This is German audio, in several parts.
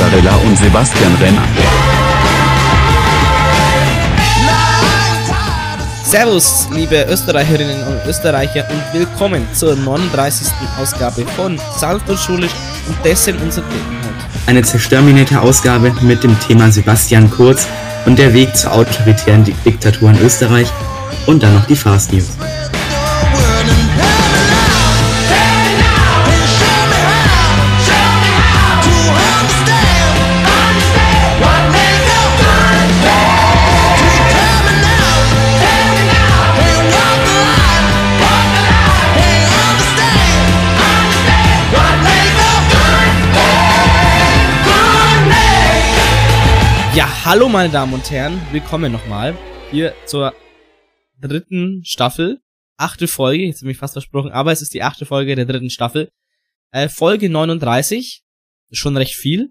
Jans Pizzarella und Sebastian Renner. Servus, liebe Österreicherinnen und Österreicher und willkommen zur 39. Ausgabe von und Schulisch und dessen unser Thema heute. Eine zerstörminerte Ausgabe mit dem Thema Sebastian Kurz und der Weg zur autoritären Dik- Diktatur in Österreich und dann noch die Fast News. Hallo meine Damen und Herren, willkommen nochmal hier zur dritten Staffel, achte Folge, jetzt habe ich fast versprochen, aber es ist die achte Folge der dritten Staffel. Äh, Folge 39, ist schon recht viel.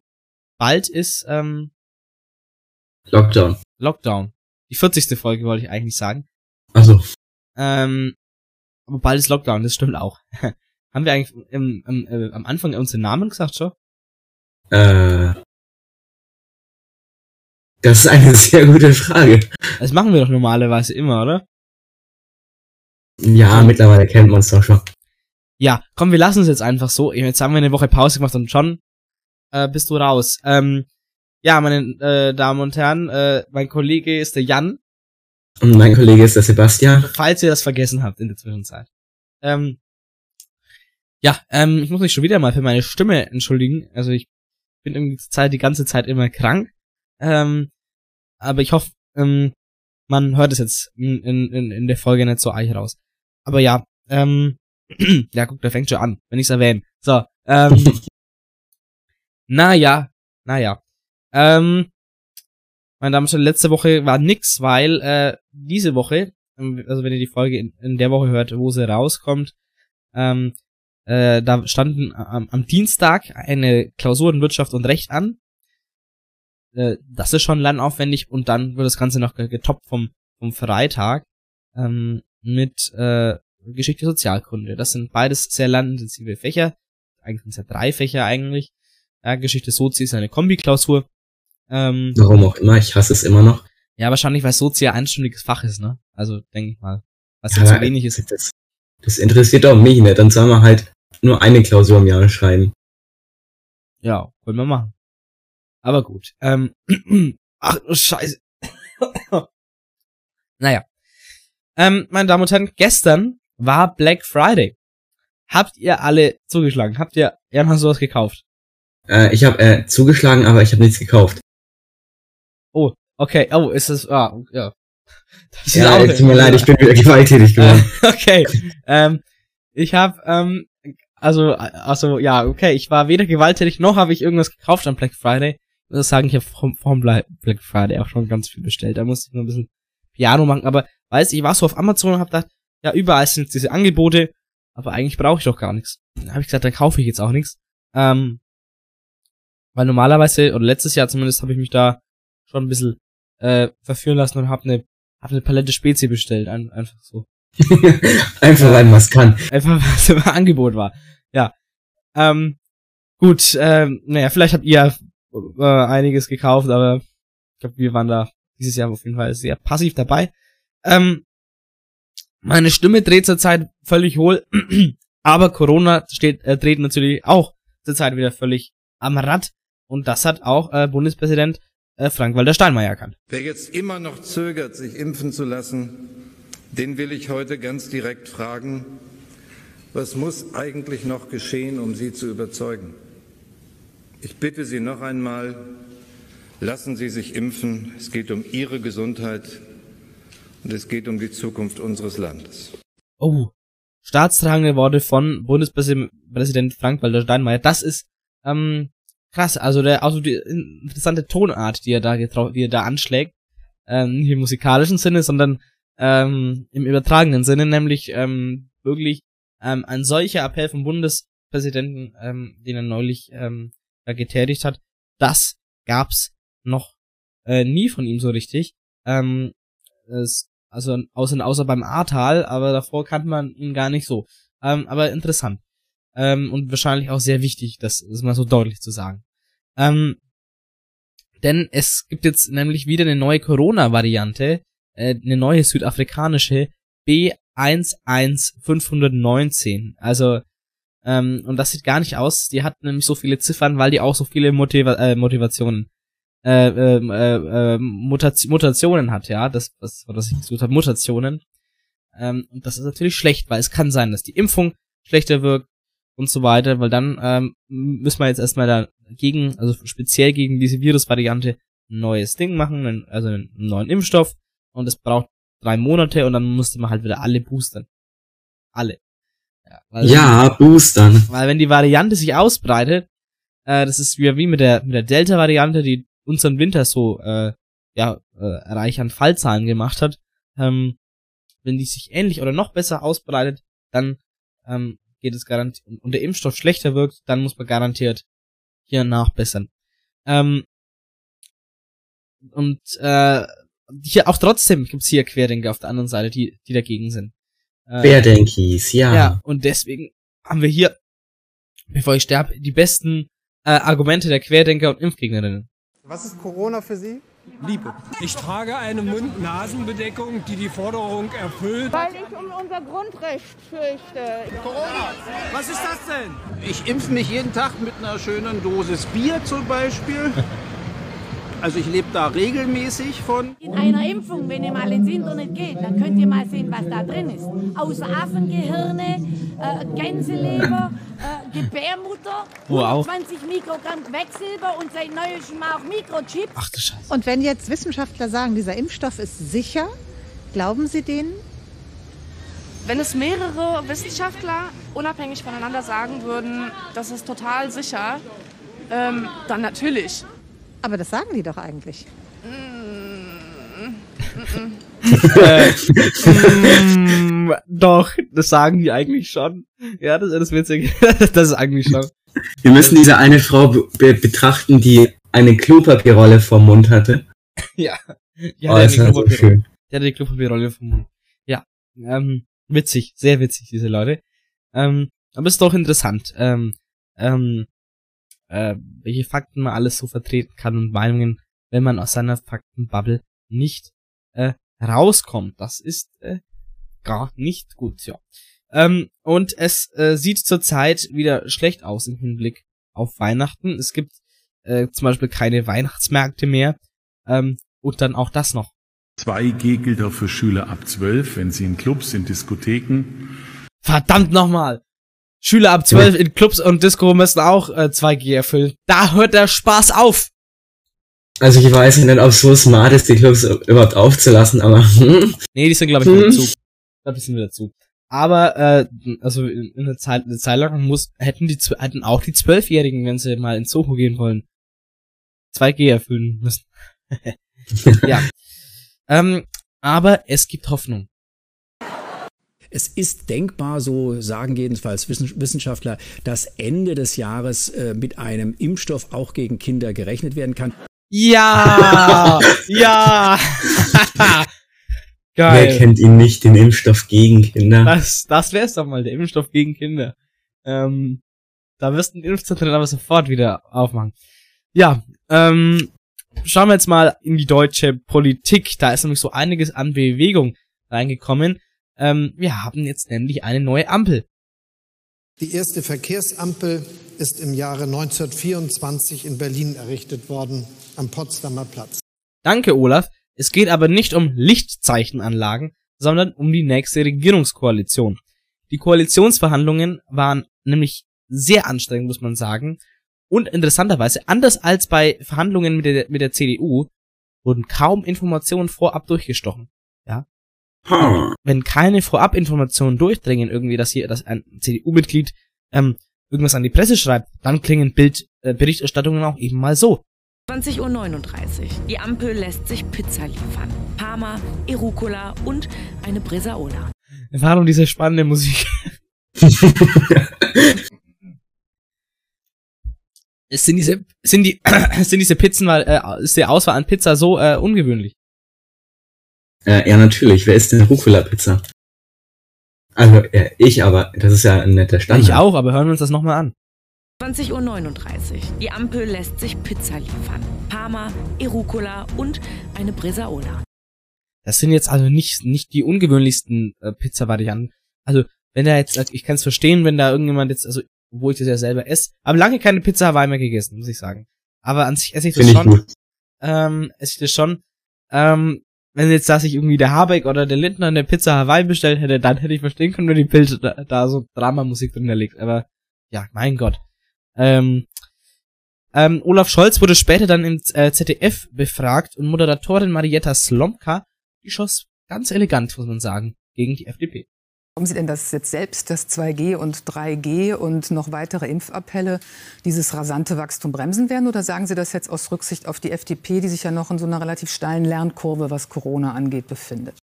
Bald ist ähm, Lockdown. Lockdown. Die 40. Folge wollte ich eigentlich sagen. Also, Ähm, aber bald ist Lockdown, das stimmt auch. Haben wir eigentlich im, im, äh, am Anfang unseren Namen gesagt schon? äh, das ist eine sehr gute Frage. Das machen wir doch normalerweise immer, oder? Ja, mittlerweile kennt man es doch schon. Ja, komm, wir lassen es jetzt einfach so. Jetzt haben wir eine Woche Pause gemacht und schon äh, bist du raus. Ähm, ja, meine äh, Damen und Herren, äh, mein Kollege ist der Jan, Und mein Kollege ist der Sebastian. falls ihr das vergessen habt in der Zwischenzeit. Ähm, ja, ähm, ich muss mich schon wieder mal für meine Stimme entschuldigen. Also ich bin irgendwie zur Zeit die ganze Zeit immer krank. Ähm, aber ich hoffe, ähm, man hört es jetzt in, in, in der Folge nicht so eich raus. Aber ja, ähm, ja, guck, der fängt schon an, wenn ich's erwähne. So, ähm, naja, naja. Ähm, meine Damen und Herren, letzte Woche war nix, weil äh, diese Woche, ähm, also wenn ihr die Folge in, in der Woche hört, wo sie rauskommt, ähm, äh, da standen am, am Dienstag eine Klausur in Wirtschaft und Recht an. Äh, das ist schon lernaufwendig und dann wird das Ganze noch ge- getoppt vom, vom Freitag ähm, mit äh, Geschichte Sozialkunde. Das sind beides sehr lernintensive Fächer. Eigentlich sind es ja drei Fächer eigentlich. Ja, Geschichte Sozi ist eine Kombiklausur. Ähm, Warum auch immer, ich hasse es immer noch. ja, wahrscheinlich, weil Sozi ja ein einstündiges Fach ist, ne? Also, denke ich mal. Was ja zu wenig ist. Das, das interessiert auch mich nicht. Dann soll man halt nur eine Klausur im Jahr schreiben. Ja, wollen wir machen. Aber gut. Ähm, ach, oh, scheiße. naja. Ähm, meine Damen und Herren, gestern war Black Friday. Habt ihr alle zugeschlagen? Habt ihr, Jan, hast du was gekauft? Äh, ich habe äh, zugeschlagen, aber ich habe nichts gekauft. Oh, okay. Oh, ist das, ah, ja. Das Ja, auch- tut mir leid, ich bin wieder gewalttätig geworden. okay. ähm, ich habe, ähm, also, also, ja, okay, ich war weder gewalttätig noch habe ich irgendwas gekauft am Black Friday. Muss sagen, ich habe vom, vom Bla- Black Friday auch schon ganz viel bestellt. Da musste ich nur ein bisschen Piano machen, aber weißt, ich war so auf Amazon und habe gedacht, ja, überall sind jetzt diese Angebote, aber eigentlich brauche ich doch gar nichts. Dann habe ich gesagt, dann kaufe ich jetzt auch nichts. Ähm, weil normalerweise, oder letztes Jahr zumindest, habe ich mich da schon ein bisschen äh, verführen lassen und habe eine hab eine Palette Spezi bestellt, ein, einfach so. Einfach weil man kann. Einfach weil es im Angebot war. Ja. Ähm, gut, ähm, naja, vielleicht habt ihr äh, einiges gekauft, aber ich glaube, wir waren da dieses Jahr auf jeden Fall sehr passiv dabei. Ähm, meine Stimme dreht zurzeit völlig hohl, aber Corona steht, äh, dreht natürlich auch zurzeit wieder völlig am Rad. Und das hat auch äh, Bundespräsident äh, Frank-Walter Steinmeier erkannt. Wer jetzt immer noch zögert, sich impfen zu lassen, den will ich heute ganz direkt fragen, was muss eigentlich noch geschehen, um Sie zu überzeugen? Ich bitte Sie noch einmal, lassen Sie sich impfen. Es geht um Ihre Gesundheit und es geht um die Zukunft unseres Landes. Oh, staatstragende Worte von Bundespräsident Frank-Walter Steinmeier. Das ist ähm, krass. Also der, also die interessante Tonart, die er da getrau die er da anschlägt, ähm, nicht im musikalischen Sinne, sondern ähm, im übertragenen Sinne, nämlich ähm, wirklich ähm, ein solcher Appell vom Bundespräsidenten, ähm, den er neulich ähm, da getätigt hat, das gab's noch äh, nie von ihm so richtig. Ähm, es, also außer, außer beim Ahrtal, aber davor kannte man ihn gar nicht so. Ähm, aber interessant. Ähm, und wahrscheinlich auch sehr wichtig, das ist mal so deutlich zu sagen. Ähm, denn es gibt jetzt nämlich wieder eine neue Corona-Variante, äh, eine neue südafrikanische B11519. Also, ähm, und das sieht gar nicht aus. Die hat nämlich so viele Ziffern, weil die auch so viele Motiva äh, Motivationen, äh, ähm, äh, äh, Mutation, Mutationen hat, ja. Das, das war das ich gesucht habe, Mutationen. Ähm, und das ist natürlich schlecht, weil es kann sein, dass die Impfung schlechter wirkt und so weiter, weil dann ähm, müssen wir jetzt erstmal dagegen, also speziell gegen diese Virusvariante, ein neues Ding machen, also einen neuen Impfstoff und es braucht drei Monate und dann musste man halt wieder alle boostern. Alle. Ja, weil, ja boostern. Weil wenn die Variante sich ausbreitet, äh, das ist wie, wie mit der mit der Delta-Variante, die unseren Winter so äh, ja äh, reich an Fallzahlen gemacht hat, ähm, wenn die sich ähnlich oder noch besser ausbreitet, dann ähm, geht es garantiert und der Impfstoff schlechter wirkt, dann muss man garantiert hier nachbessern. Ähm, und äh, hier auch trotzdem gibt's hier Querdenker auf der anderen Seite, die, die dagegen sind. Äh, Querdenkies, ja. Ja, und deswegen haben wir hier, bevor ich sterbe, die besten äh, Argumente der Querdenker und Impfgegnerinnen. Was ist Corona für Sie? Liebe. Ich trage eine Mund-Nasen-Bedeckung, die die Forderung erfüllt. Weil ich um unser Grundrecht fürchte. Corona. Was ist das denn? Ich impfe mich jeden Tag mit einer schönen Dosis Bier zum Beispiel. Also ich lebe da regelmäßig von. In einer Impfung, wenn ihr mal ins Internet geht, dann könnt ihr mal sehen, was da drin ist. Außer Affengehirne, äh, Gänseleber, äh, Gebärmutter, wow. 20 Mikrogramm Quecksilber und seit neuestem auch Mikrochips. Ach du Scheiße. Und wenn jetzt Wissenschaftler sagen, dieser Impfstoff ist sicher, glauben Sie denen? Wenn es mehrere Wissenschaftler unabhängig voneinander sagen würden, das ist total sicher, ähm, dann natürlich. Aber das sagen die doch eigentlich. äh, mm, doch, das sagen die eigentlich schon. Ja, das, das ist witzig. das ist eigentlich schon. Wir müssen diese eine Frau be betrachten, die eine Klopapierrolle vom Mund hatte. ja. Ja, oh, das war so schön. Die hatte die Klopapierrolle vom Mund. Ja. Ähm, witzig, sehr witzig, diese Leute. Ähm, aber ist doch interessant. Ähm, ähm, äh, welche Fakten man alles so vertreten kann und Meinungen, wenn man aus seiner Faktenbubble nicht äh, rauskommt. Das ist äh, gar nicht gut, ja. Ähm, und es äh, sieht zurzeit wieder schlecht aus im Hinblick auf Weihnachten. Es gibt äh, zum Beispiel keine Weihnachtsmärkte mehr. Ähm, und dann auch das noch. 2G gilt auch für Schüler ab 12, wenn sie in Clubs, in Diskotheken. Verdammt nochmal! Schüler ab 12 in Clubs und Disco müssen auch äh, 2G erfüllen. Da hört der Spaß auf. Also ich weiß nicht, ob es so smart ist, die Clubs überhaupt aufzulassen, aber. Hm. Nee, die sind glaube ich wieder hm. zu. Ich glaube, die sind wieder zu. Aber äh, also in, in der Zeit, in der Zeit lang muss hätten die hätten auch die Zwölfjährigen, wenn sie mal ins Soho gehen wollen, 2G erfüllen müssen. ja. ähm, aber es gibt Hoffnung. Es ist denkbar, so sagen jedenfalls Wissenschaftler, dass Ende des Jahres äh, mit einem Impfstoff auch gegen Kinder gerechnet werden kann. Ja! ja! Geil. Wer kennt ihn nicht, den Impfstoff gegen Kinder? Das, das wär's doch mal, der Impfstoff gegen Kinder. Ähm, da wirst du ein Impfzentrum aber sofort wieder aufmachen. Ja, ähm, schauen wir jetzt mal in die deutsche Politik. Da ist nämlich so einiges an Bewegung reingekommen. Ähm, wir haben jetzt nämlich eine neue Ampel. Die erste Verkehrsampel ist im Jahre 1924 in Berlin errichtet worden, am Potsdamer Platz. Danke, Olaf. Es geht aber nicht um Lichtzeichenanlagen, sondern um die nächste Regierungskoalition. Die Koalitionsverhandlungen waren nämlich sehr anstrengend, muss man sagen. Und interessanterweise, anders als bei Verhandlungen mit der, mit der CDU, wurden kaum Informationen vorab durchgestochen. Hm. Wenn keine Vorabinformationen durchdringen, irgendwie, dass hier dass ein CDU-Mitglied ähm, irgendwas an die Presse schreibt, dann klingen Bildberichterstattungen äh, auch eben mal so. 20.39 Uhr. Die Ampel lässt sich Pizza liefern. Parma, Erucola und eine Bresaola. Warum diese spannende Musik? es sind diese, sind die, sind diese Pizzen, weil, äh, ist die Auswahl an Pizza so äh, ungewöhnlich? Äh, ja, natürlich. Wer isst denn Rucola-Pizza? Also, ja, ich aber, das ist ja ein netter Standard. Ich auch, aber hören wir uns das nochmal an. 20.39 Uhr. Die Ampel lässt sich Pizza liefern. Parma, Erucola und eine Bresaola. Das sind jetzt also nicht, nicht die ungewöhnlichsten äh, Pizza-Varianten. Also, wenn da jetzt, ich kann es verstehen, wenn da irgendjemand jetzt, also, wo ich das ja selber esse, aber lange keine Pizza Hawaii mehr gegessen, muss ich sagen. Aber an sich esse ich das Find schon. Ich gut. Ähm, esse ich das schon. Ähm, wenn jetzt, dass ich irgendwie der Habeck oder der Lindner eine Pizza Hawaii bestellt hätte, dann hätte ich verstehen können, wenn die Pilze da, da so Dramamusik drin liegt. Aber, ja, mein Gott. Ähm, ähm, Olaf Scholz wurde später dann im äh, ZDF befragt und Moderatorin Marietta Slomka, die schoss ganz elegant, muss man sagen, gegen die FDP. Glauben Sie denn, dass jetzt selbst das 2G und 3G und noch weitere Impfappelle dieses rasante Wachstum bremsen werden? Oder sagen Sie das jetzt aus Rücksicht auf die FDP, die sich ja noch in so einer relativ steilen Lernkurve, was Corona angeht, befindet?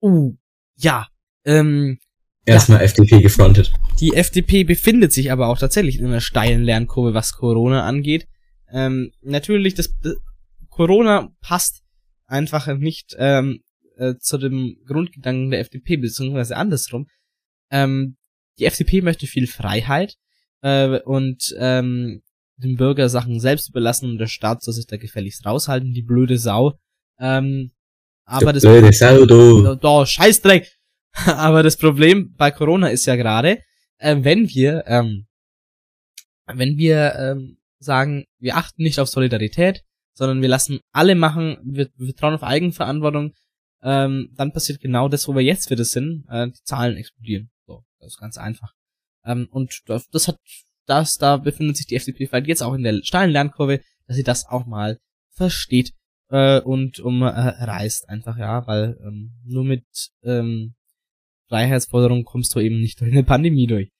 Uh, ja. Ähm, Erstmal ja. FDP gefrontet. Die FDP befindet sich aber auch tatsächlich in einer steilen Lernkurve, was Corona angeht. Ähm, natürlich, das, das Corona passt einfach nicht ähm, äh, zu dem Grundgedanken der FDP, beziehungsweise andersrum. Ähm, die FDP möchte viel Freiheit äh, und ähm, den Bürger Sachen selbst überlassen und der Staat soll sich da gefälligst raushalten, die blöde Sau. Ähm, aber das blöde Sau, du. Oh, oh, Scheißdreck. aber das Problem bei Corona ist ja gerade, äh, wenn wir, ähm, wenn wir ähm, sagen, wir achten nicht auf Solidarität, sondern wir lassen alle machen, wir, wir trauen auf Eigenverantwortung, ähm, dann passiert genau das, wo wir jetzt wieder sind, äh, die Zahlen explodieren. So, das ist ganz einfach. Ähm, und das, das hat, das, da befindet sich die FDP vielleicht jetzt auch in der steilen Lernkurve, dass sie das auch mal versteht äh, und um äh, einfach, ja, weil ähm, nur mit ähm, Freiheitsforderungen kommst du eben nicht durch eine Pandemie durch.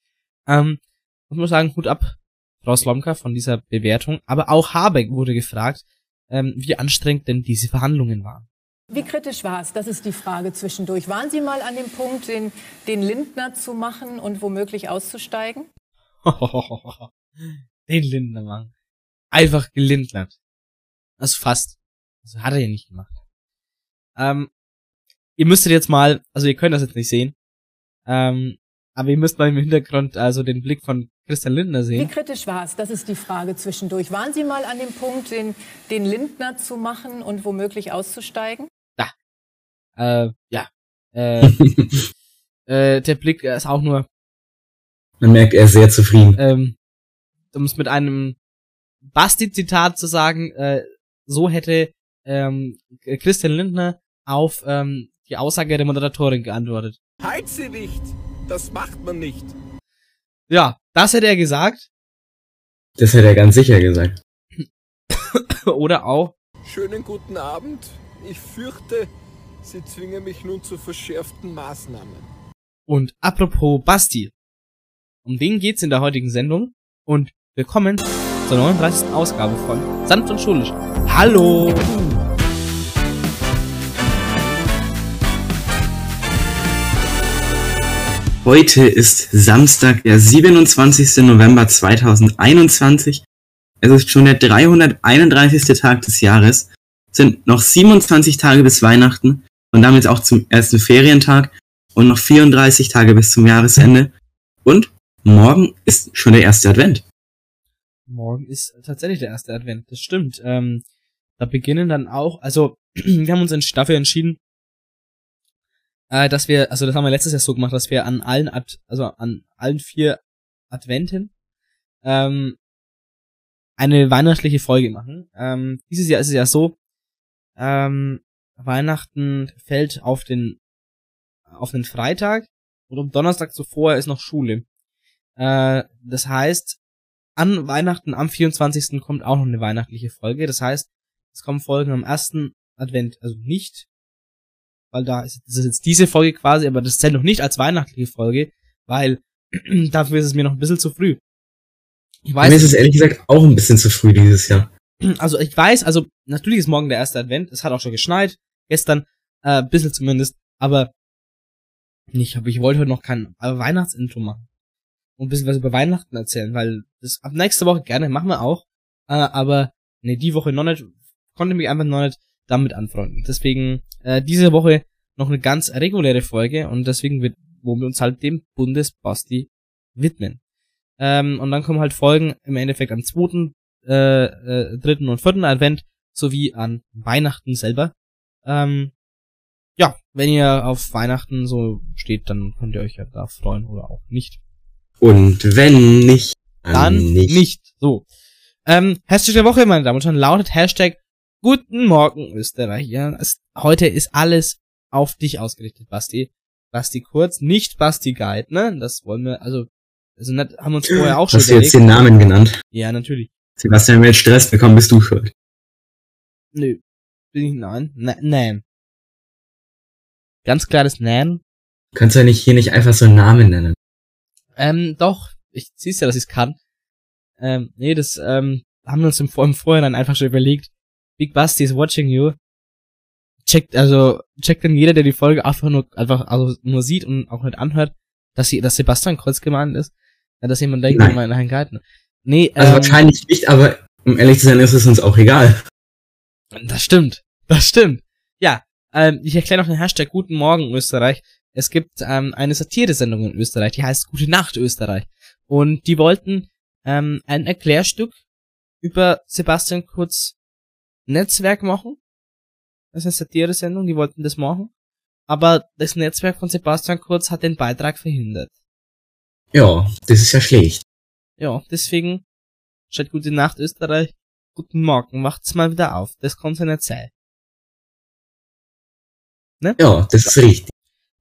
Ähm, muss sagen, Hut ab, Frau Slomka, von dieser Bewertung. Aber auch Habeck wurde gefragt, ähm, wie anstrengend denn diese Verhandlungen waren. Wie kritisch war es? Das ist die Frage zwischendurch. Waren Sie mal an dem Punkt, den, den Lindner zu machen und womöglich auszusteigen? den Lindner machen. Einfach gelindnert. Also fast. Also hat er ja nicht gemacht. Ähm, ihr müsstet jetzt mal, also ihr könnt das jetzt nicht sehen, ähm, aber ihr müsst mal im Hintergrund also den Blick von Christian Lindner sehen. Wie kritisch war es? Das ist die Frage zwischendurch. Waren Sie mal an dem Punkt, den, den Lindner zu machen und womöglich auszusteigen? Äh, ja. Äh, äh, der Blick ist auch nur. Man merkt, er ist sehr zufrieden. Ähm, um es mit einem Basti-Zitat zu sagen, äh, so hätte ähm, Christian Lindner auf ähm, die Aussage der Moderatorin geantwortet. Heize nicht! Das macht man nicht! Ja, das hätte er gesagt. Das hätte er ganz sicher gesagt. Oder auch. Schönen guten Abend. Ich fürchte, Sie zwingen mich nun zu verschärften Maßnahmen. Und apropos Basti. Um den geht's in der heutigen Sendung. Und willkommen zur 39. Ausgabe von Sanft und Schulisch. Hallo! Heute ist Samstag, der 27. November 2021. Es ist schon der 331. Tag des Jahres. Es sind noch 27 Tage bis Weihnachten und damit auch zum ersten Ferientag und noch 34 Tage bis zum Jahresende. Und morgen ist schon der erste Advent. Morgen ist tatsächlich der erste Advent, das stimmt. Ähm, da beginnen dann auch, also wir haben uns dafür entschieden, äh, dass wir, also das haben wir letztes Jahr so gemacht, dass wir an allen, Ad, also an allen vier Adventen ähm, eine weihnachtliche Folge machen. Ähm, dieses Jahr ist es ja so, ähm, Weihnachten fällt auf den auf den Freitag und am Donnerstag zuvor ist noch Schule. Äh, das heißt, an Weihnachten am 24. kommt auch noch eine weihnachtliche Folge. Das heißt, es kommen Folgen am ersten Advent, also nicht weil da ist, das ist jetzt diese Folge quasi, aber das zählt noch nicht als weihnachtliche Folge, weil dafür ist es mir noch ein bisschen zu früh. Ich weiß, mir ist es ehrlich gesagt auch ein bisschen zu früh dieses Jahr. Also ich weiß, also natürlich ist morgen der erste Advent, es hat auch schon geschneit, gestern, äh, bisschen zumindest, aber ich, hab, ich wollte heute noch kein Weihnachtsintro machen. Und ein bisschen was über Weihnachten erzählen, weil das ab nächste Woche gerne, machen wir auch, äh, aber nee, die Woche noch nicht, konnte mich einfach noch nicht damit anfreunden. Deswegen äh, diese Woche noch eine ganz reguläre Folge und deswegen wird wo wir uns halt dem Bundesbasti widmen. Ähm, und dann kommen halt Folgen im Endeffekt am zweiten, äh, äh, dritten und vierten Advent sowie an Weihnachten selber. Ähm, ja, wenn ihr auf Weihnachten so steht, dann könnt ihr euch ja da freuen oder auch nicht. Und wenn nicht, dann, dann nicht. nicht. So. Ähm, Hashtag der Woche, meine Damen und Herren, lautet Hashtag Guten Morgen Österreich. Ja, es, heute ist alles auf dich ausgerichtet, Basti. Basti Kurz, nicht Basti Guide, ne? Das wollen wir, also, also haben uns vorher auch schon Hast du jetzt den Namen genannt? Ja, natürlich. Sebastian, wenn wir jetzt Stress bekommen, bist du schuld. Nö. Bin ich nein? Nein. Ganz klares Nein. Du kannst ja nicht hier nicht einfach so einen Namen nennen. Ähm, doch. Ich siehst ja, dass ich es kann. Ähm, nee, das ähm, haben wir uns im, im Vorhinein einfach schon überlegt. Big Basti is watching you. Checkt, also, checkt dann jeder, der die Folge einfach nur, einfach, also nur sieht und auch nicht anhört, dass sie, dass Sebastian Kreuz gemeint ist. Ja, dass jemand denkt, Nein. einen Garten. Nee, also ähm, wahrscheinlich nicht, aber um ehrlich zu sein, ist es uns auch egal. Das stimmt. Das stimmt. Ja, ähm, ich erkläre noch den Hashtag Guten Morgen Österreich. Es gibt ähm, eine Satire-Sendung in Österreich, die heißt Gute Nacht Österreich. Und die wollten ähm, ein Erklärstück über Sebastian Kurz Netzwerk machen. Das ist eine Satire-Sendung, die wollten das machen. Aber das Netzwerk von Sebastian Kurz hat den Beitrag verhindert. Ja, das ist ja schlecht. Ja, deswegen, statt Gute Nacht Österreich, Guten Morgen, macht's mal wieder auf. Das kann ja nicht sein. Ne? Ja, das ist richtig.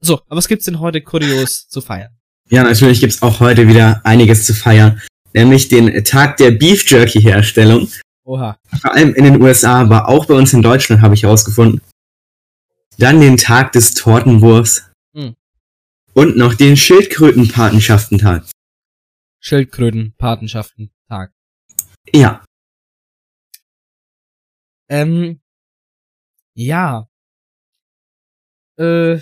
So, aber was gibt's denn heute kurios zu feiern? Ja, natürlich gibt's auch heute wieder einiges zu feiern. Nämlich den Tag der Beef Jerky Herstellung. Oha. Vor allem in den USA, aber auch bei uns in Deutschland habe ich herausgefunden. Dann den Tag des Tortenwurfs. Hm. Und noch den Schildkrötenpatenschaftentag. Schildkrötenpatenschaftentag. Ja. Ähm, ja. Äh,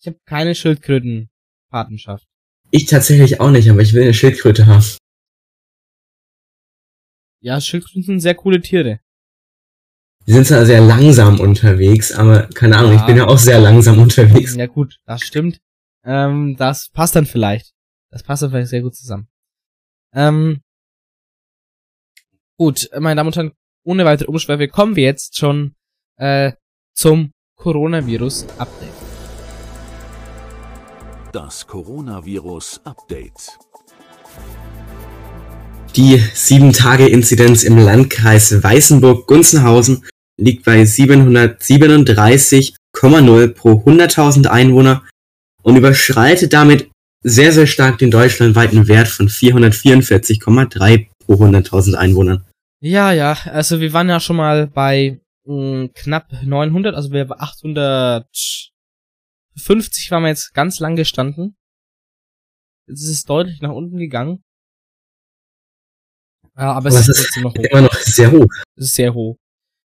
ich habe keine Schildkrötenpatenschaft. Ich tatsächlich auch nicht, aber ich will eine Schildkröte haben. Ja, Schildkröten sind sehr coole Tiere. Die sind zwar sehr langsam unterwegs, aber keine Ahnung, ja. ich bin ja auch sehr langsam unterwegs. Ja gut, das stimmt. Ähm, das passt dann vielleicht. Das passt dann vielleicht sehr gut zusammen. Ähm, gut, meine Damen und Herren, ohne weitere Umschweife kommen wir jetzt schon äh, zum Coronavirus-Update. Das Coronavirus-Update. Die 7-Tage-Inzidenz im Landkreis Weißenburg-Gunzenhausen liegt bei 737,0 pro 100.000 Einwohner und überschreitet damit sehr, sehr stark den deutschlandweiten Wert von 444,3 pro 100.000 Einwohnern. Ja, ja, also wir waren ja schon mal bei mh, knapp 900, also wir 850 waren wir jetzt ganz lang gestanden. Jetzt ist es deutlich nach unten gegangen. Ja, aber, aber es ist trotzdem noch hoch. immer noch sehr hoch. Es ist sehr hoch.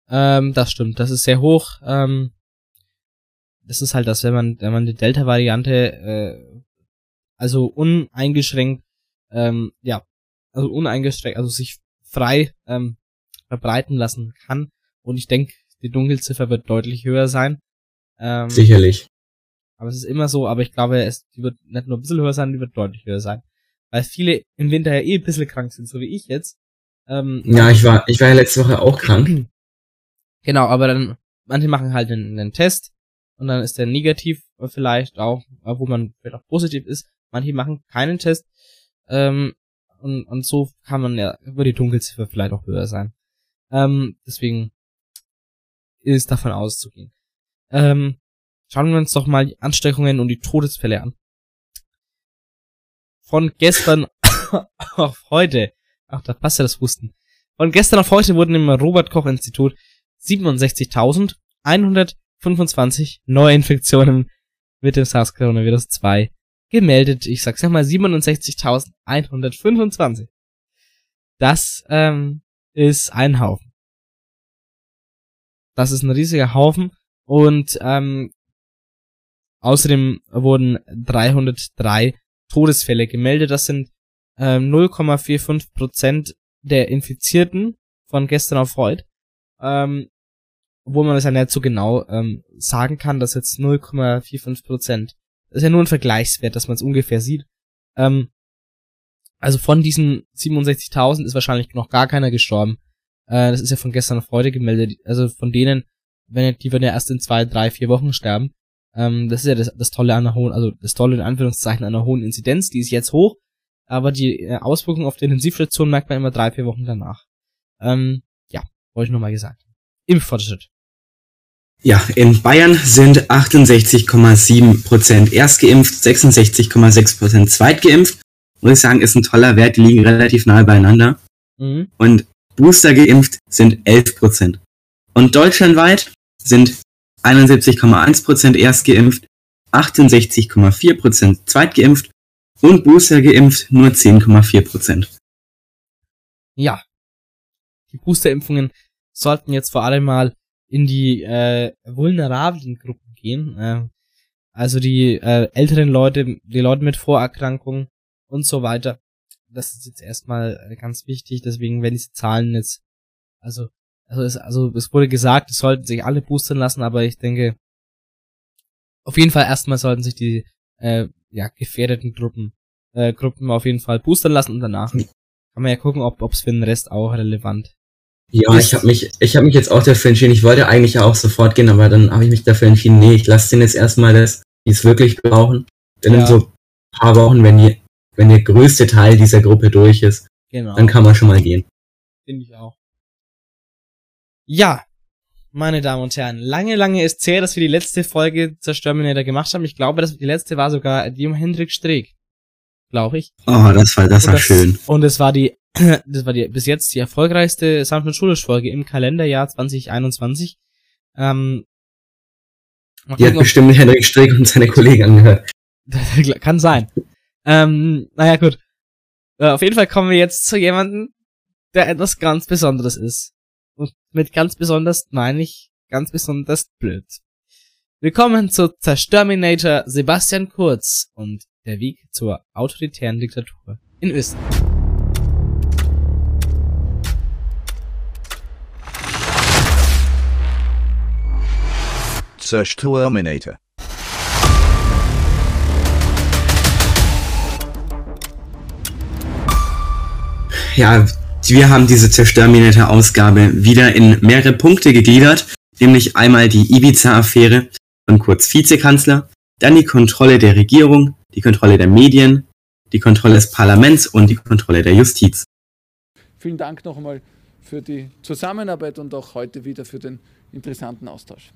Ähm, das stimmt, das ist sehr hoch. Ähm, das ist halt das, wenn man, wenn man die Delta-Variante, äh, also uneingeschränkt, ähm, ja, also uneingeschränkt, also sich frei ähm, verbreiten lassen kann. Und ich denke, die Dunkelziffer wird deutlich höher sein. Ähm, Sicherlich. Aber es ist immer so, aber ich glaube, es die wird nicht nur ein bisschen höher sein, die wird deutlich höher sein. Weil viele im Winter ja eh ein bisschen krank sind, so wie ich jetzt. Ähm, ja, ich war, ich war ja letzte Woche auch krank. Genau, aber dann, manche machen halt einen, einen Test und dann ist der negativ vielleicht auch, wo man vielleicht auch positiv ist. Manche machen keinen Test. Ähm, und, und so kann man ja über die Dunkelziffer vielleicht auch höher sein. Ähm, deswegen ist davon auszugehen. Ähm, schauen wir uns doch mal die Ansteckungen und die Todesfälle an. Von gestern auf heute, ach, da passt ja das Husten. Von gestern auf heute wurden im Robert Koch Institut 67.125 Neuinfektionen mit dem SARS-Coronavirus 2 gemeldet. Ich sag's nochmal, 67.125. Das ähm, ist ein Haufen. Das ist ein riesiger Haufen und ähm, außerdem wurden 303 Todesfälle gemeldet. Das sind ähm, 0,45% der Infizierten von gestern auf heute. Ähm, obwohl man das ja nicht so genau ähm, sagen kann, dass jetzt 0,45 Das ist ja nur ein Vergleichswert, dass man es ungefähr sieht. Ähm, also von diesen 67.000 ist wahrscheinlich noch gar keiner gestorben. Äh, das ist ja von gestern auf heute gemeldet. Also von denen, wenn die werden ja erst in zwei, drei, vier Wochen sterben. Ähm, das ist ja das, das Tolle an einer hohen, also das Tolle in Anführungszeichen einer hohen Inzidenz. Die ist jetzt hoch, aber die äh, Auswirkungen auf die Intensivstation merkt man immer drei, vier Wochen danach. Ähm, ja, wollte ich nochmal gesagt. Impffortschritt. Ja, in Bayern sind 68,7% erstgeimpft, 66,6% zweitgeimpft muss ich sagen, ist ein toller Wert, die liegen relativ nahe beieinander. Mhm. Und Booster geimpft sind 11 Prozent. Und deutschlandweit sind 71,1 Prozent erst geimpft, 68,4 Prozent zweitgeimpft und Booster geimpft nur 10,4 Prozent. Ja. Die Boosterimpfungen sollten jetzt vor allem mal in die äh, vulnerablen Gruppen gehen. Äh, also die äh, älteren Leute, die Leute mit Vorerkrankungen, und so weiter. Das ist jetzt erstmal äh, ganz wichtig, deswegen werden diese Zahlen jetzt, also, also es, also es wurde gesagt, es sollten sich alle boostern lassen, aber ich denke, auf jeden Fall erstmal sollten sich die äh, ja, gefährdeten Gruppen, äh, Gruppen auf jeden Fall boostern lassen und danach kann man ja gucken, ob es für den Rest auch relevant ja, ich habe mich, ich habe mich jetzt auch dafür entschieden. Ich wollte eigentlich ja auch sofort gehen, aber dann habe ich mich dafür entschieden, nee, ich lasse den jetzt erstmal das, die es wirklich brauchen. Denn ja. in so paar Wochen, wenn die wenn der größte Teil dieser Gruppe durch ist, genau. dann kann man schon mal gehen. Finde ich auch. Ja, meine Damen und Herren, lange, lange ist zäh, dass wir die letzte Folge zur Terminator gemacht haben. Ich glaube, dass die letzte war sogar die um Hendrik Streeck. Glaube ich. Oh, das war, das war das, schön. Und es war die, das war die, bis jetzt die erfolgreichste Sanft Schulisch Folge im Kalenderjahr 2021. Ähm, die hat bestimmt Hendrik Streeck und seine Kollegen angehört. Kann sein. Ähm, naja, gut. Äh, auf jeden Fall kommen wir jetzt zu jemandem, der etwas ganz Besonderes ist. Und mit ganz besonders meine ich ganz besonders blöd. Willkommen zu Zerstörminator Sebastian Kurz und der Weg zur autoritären Diktatur in Österreich. Zerstörminator ja, wir haben diese Zerstörminator-Ausgabe wieder in mehrere Punkte gegliedert, nämlich einmal die Ibiza-Affäre von Kurz Vizekanzler, dann die Kontrolle der Regierung, die Kontrolle der Medien, die Kontrolle des Parlaments und die Kontrolle der Justiz. Vielen Dank noch einmal für die Zusammenarbeit und auch heute wieder für den interessanten Austausch.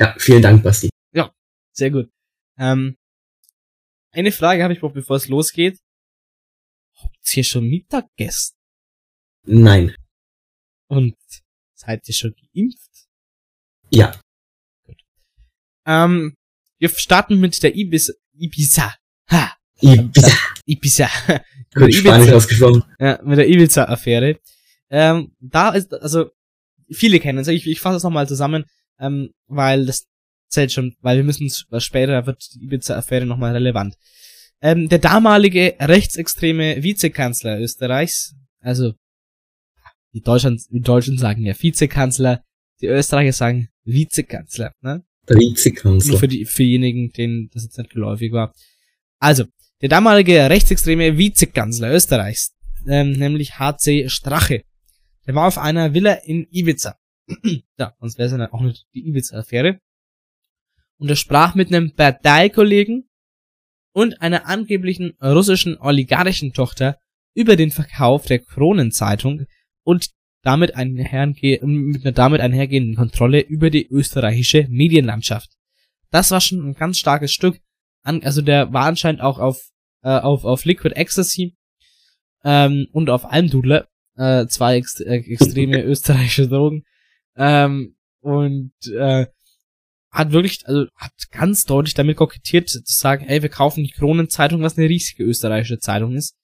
Ja, vielen Dank, Basti. Ja, sehr gut. Ähm, eine Frage habe ich noch, bevor es losgeht. Habt ihr schon Mittag gegessen? Nein. Und seid ihr schon geimpft? Ja. Gut. Ähm, wir starten mit der Ibiza. Ibiza. Ha. Ibiza. Ibiza. Gut, Spanisch ausgesprochen. Ja, mit der Ibiza-Affäre. Ähm, da ist, also, viele kennen es. Ich, ich fasse es nochmal zusammen, ähm, weil das zählt schon, weil wir müssen später wird die Ibiza-Affäre nochmal relevant. Ähm, der damalige rechtsextreme Vizekanzler Österreichs, also die Deutschland, die Deutschen sagen ja Vizekanzler, die Österreicher sagen Vizekanzler, ne? Vizekanzler. Nur für, die, für diejenigen, denen das jetzt nicht geläufig war. Also, der damalige rechtsextreme Vizekanzler Österreichs, ähm, nämlich HC Strache, der war auf einer Villa in Ibiza. ja, sonst wäre es ja auch nicht die Ibiza-Affäre. Und er sprach mit einem Parteikollegen und einer angeblichen russischen oligarchischen Tochter über den Verkauf der Kronenzeitung und damit einherge mit einer damit einhergehenden Kontrolle über die österreichische Medienlandschaft. Das war schon ein ganz starkes Stück. Also der war anscheinend auch auf, äh, auf, auf Liquid Ecstasy ähm, und auf Almdudler, äh, zwei ext äh, extreme österreichische Drogen. Ähm, und äh, hat wirklich, also hat ganz deutlich damit kokettiert zu sagen, ey, wir kaufen die Kronenzeitung, was eine riesige österreichische Zeitung ist.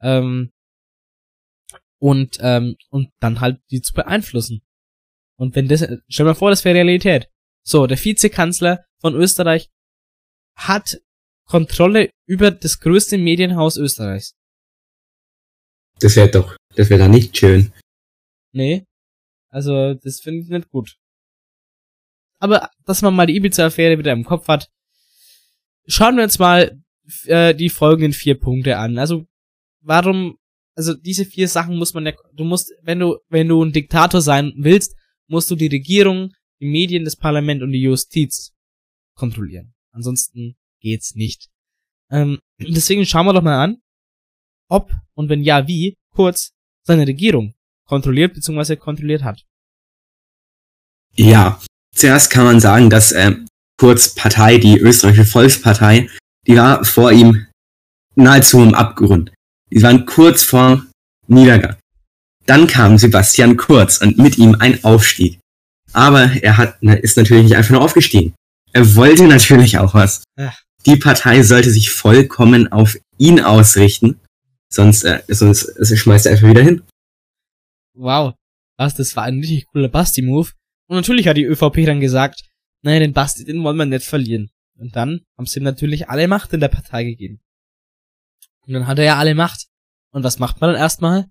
Ähm, und, ähm, und dann halt die zu beeinflussen. Und wenn das, stell mal vor, das wäre Realität. So, der Vizekanzler von Österreich hat Kontrolle über das größte Medienhaus Österreichs. Das wäre doch, das wäre da nicht schön. Nee. Also, das finde ich nicht gut. Aber dass man mal die Ibiza-Affäre wieder im Kopf hat, schauen wir uns mal äh, die folgenden vier Punkte an. Also, warum, also diese vier Sachen muss man ja, du musst, wenn du, wenn du ein Diktator sein willst, musst du die Regierung, die Medien, das Parlament und die Justiz kontrollieren. Ansonsten geht's nicht. Ähm, deswegen schauen wir doch mal an, ob und wenn ja, wie Kurz seine Regierung kontrolliert bzw. kontrolliert hat. Ja, zuerst kann man sagen, dass äh, Kurz Partei, die österreichische Volkspartei, die war vor ihm nahezu im Abgrund. Die waren kurz vor Niedergang. Dann kam Sebastian Kurz und mit ihm ein Aufstieg. Aber er hat, ist natürlich nicht einfach nur aufgestiegen. Er wollte natürlich auch was. Ach. Die Partei sollte sich vollkommen auf ihn ausrichten, sonst, äh, sonst äh, schmeißt er einfach wieder hin. Wow, was, das war ein richtig cooler Basti-Move. Und natürlich hat die ÖVP dann gesagt, naja, den Basti, den wollen wir nicht verlieren. Und dann haben sie ihm natürlich alle Macht in der Partei gegeben. Und dann hat er ja alle Macht. Und was macht man dann erstmal?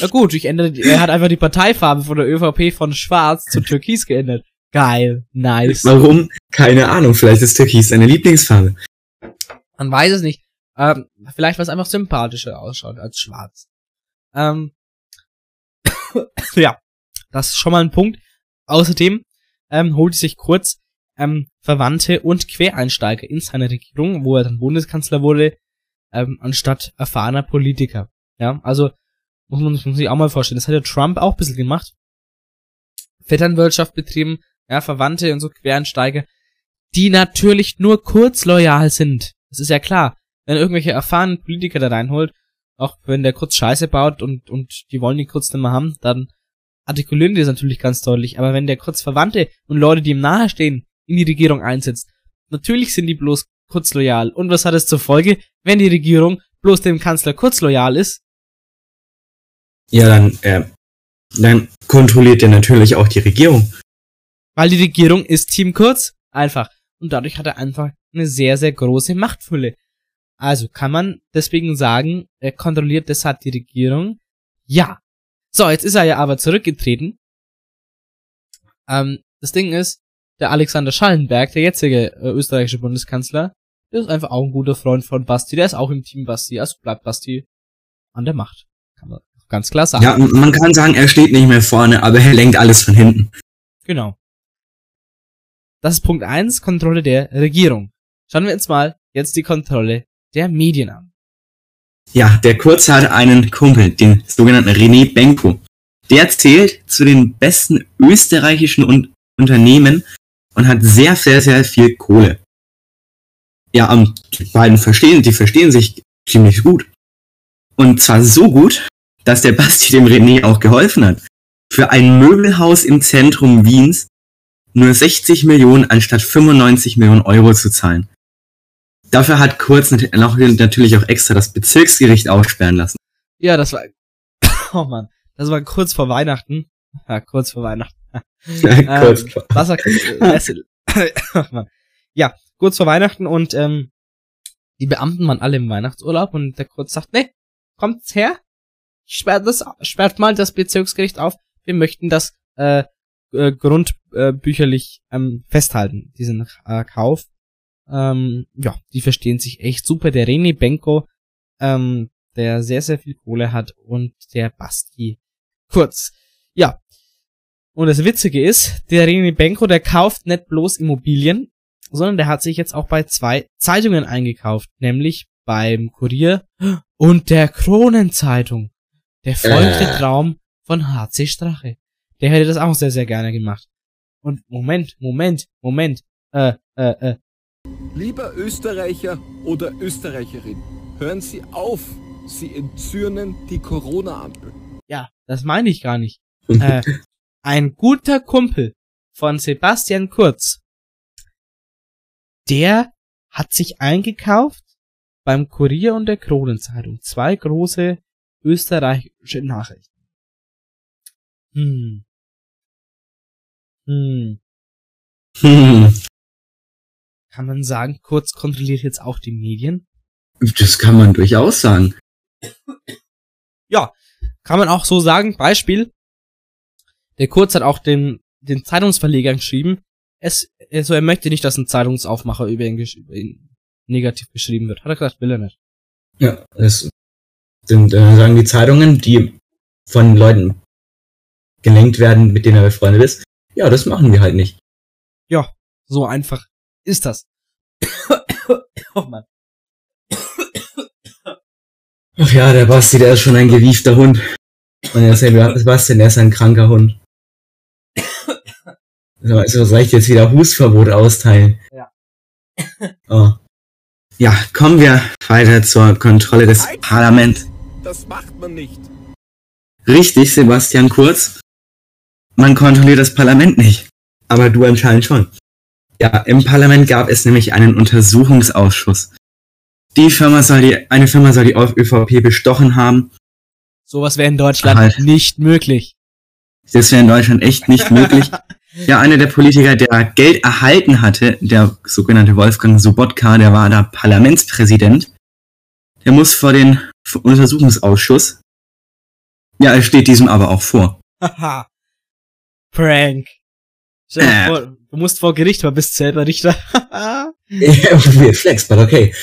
Na gut, ich ändere, er hat einfach die Parteifarbe von der ÖVP von schwarz zu türkis geändert. Geil, nice. Warum? Keine Ahnung, vielleicht ist türkis seine Lieblingsfarbe. Man weiß es nicht. Ähm, vielleicht was einfach sympathischer ausschaut als schwarz. Ähm, ja, das ist schon mal ein Punkt. Außerdem ähm, holt sich kurz ähm, Verwandte und Quereinsteiger in seine Regierung, wo er dann Bundeskanzler wurde, ähm, anstatt erfahrener Politiker. Ja, also muss man, muss man sich auch mal vorstellen. Das hat ja Trump auch ein bisschen gemacht. Vetternwirtschaft betrieben, ja, Verwandte und so Quereinsteiger, die natürlich nur kurz loyal sind. Das ist ja klar. Wenn irgendwelche erfahrenen Politiker da reinholt, auch wenn der kurz Scheiße baut und, und die wollen die kurz nicht mehr haben, dann artikulieren die das natürlich ganz deutlich. Aber wenn der kurz Verwandte und Leute, die ihm nahestehen, in die Regierung einsetzt, natürlich sind die bloß kurz loyal. Und was hat es zur Folge? Wenn die Regierung bloß dem Kanzler kurz loyal ist, ja, dann, äh, dann kontrolliert er natürlich auch die Regierung. Weil die Regierung ist Team Kurz. Einfach. Und dadurch hat er einfach eine sehr, sehr große Machtfülle. Also kann man deswegen sagen, er kontrolliert deshalb die Regierung? Ja. So, jetzt ist er ja aber zurückgetreten. Ähm, das Ding ist, der Alexander Schallenberg, der jetzige äh, österreichische Bundeskanzler, der ist einfach auch ein guter Freund von Basti, der ist auch im Team Basti, also bleibt Basti an der Macht. Kann man ganz klar sagen. Ja, man kann sagen, er steht nicht mehr vorne, aber er lenkt alles von hinten. Genau. Das ist Punkt eins, Kontrolle der Regierung. Schauen wir uns mal jetzt die Kontrolle der Medien an. Ja, der Kurze hat einen Kumpel, den sogenannten René Benko. Der zählt zu den besten österreichischen Un Unternehmen und hat sehr, sehr, sehr viel Kohle. Ja, um, die beiden verstehen, die verstehen sich ziemlich gut. Und zwar so gut, dass der Basti dem René auch geholfen hat. Für ein Möbelhaus im Zentrum Wiens nur 60 Millionen anstatt 95 Millionen Euro zu zahlen. Dafür hat Kurz natürlich auch extra das Bezirksgericht aufsperren lassen. Ja, das war, oh man, das war kurz vor Weihnachten. Ja, kurz vor Weihnachten. Ja, kurz ähm, vor. Wasser, äh, oh ja, kurz vor Weihnachten und ähm, die Beamten waren alle im Weihnachtsurlaub und der Kurz sagt, ne, kommt's her, sperrt das, sperrt mal das Bezirksgericht auf, wir möchten das äh, äh, grundbücherlich äh, ähm, festhalten, diesen äh, Kauf. Ähm, ja, die verstehen sich echt super. Der René Benko, ähm, der sehr, sehr viel Kohle hat und der Basti Kurz. Ja. Und das Witzige ist, der René Benko, der kauft nicht bloß Immobilien, sondern der hat sich jetzt auch bei zwei Zeitungen eingekauft, nämlich beim Kurier und der Kronenzeitung. Der folgte äh. Traum von HC Strache. Der hätte das auch sehr, sehr gerne gemacht. Und Moment, Moment, Moment, äh, äh, äh. Lieber Österreicher oder Österreicherin, hören Sie auf, Sie entzürnen die Corona-Ampel. Ja, das meine ich gar nicht. äh, ein guter Kumpel von Sebastian Kurz, der hat sich eingekauft beim Kurier und der Kronenzeitung. Zwei große österreichische Nachrichten. Hm. Hm. Hm. Kann man sagen, Kurz kontrolliert jetzt auch die Medien? Das kann man durchaus sagen. Ja, kann man auch so sagen. Beispiel. Der Kurz hat auch den, den Zeitungsverlegern geschrieben, es, also er möchte nicht, dass ein Zeitungsaufmacher über ihn, über ihn negativ beschrieben wird. Hat er gesagt, will er nicht. Ja, das sind, äh, sagen die Zeitungen, die von Leuten gelenkt werden, mit denen er befreundet ist. Ja, das machen wir halt nicht. Ja, so einfach ist das. oh Mann. Ach ja, der Basti, der ist schon ein gewiefter Hund. Und der Sebastian, der ist ein kranker Hund. So, soll ich jetzt wieder Hustverbot austeilen? Ja. Oh. Ja, kommen wir weiter zur Kontrolle des Parlaments. Das macht man nicht. Richtig, Sebastian Kurz. Man kontrolliert das Parlament nicht. Aber du anscheinend schon. Ja, im Parlament gab es nämlich einen Untersuchungsausschuss. Die Firma soll die, eine Firma soll die ÖVP bestochen haben. Sowas wäre in Deutschland halt. nicht möglich. Das wäre in Deutschland echt nicht möglich. Ja, einer der Politiker, der Geld erhalten hatte, der sogenannte Wolfgang Sobotka, der war da Parlamentspräsident. Der muss vor den Untersuchungsausschuss. Ja, er steht diesem aber auch vor. Haha. Prank. Äh. Vor, du musst vor Gericht, aber bist selber Richter. ja, weird flex, but okay.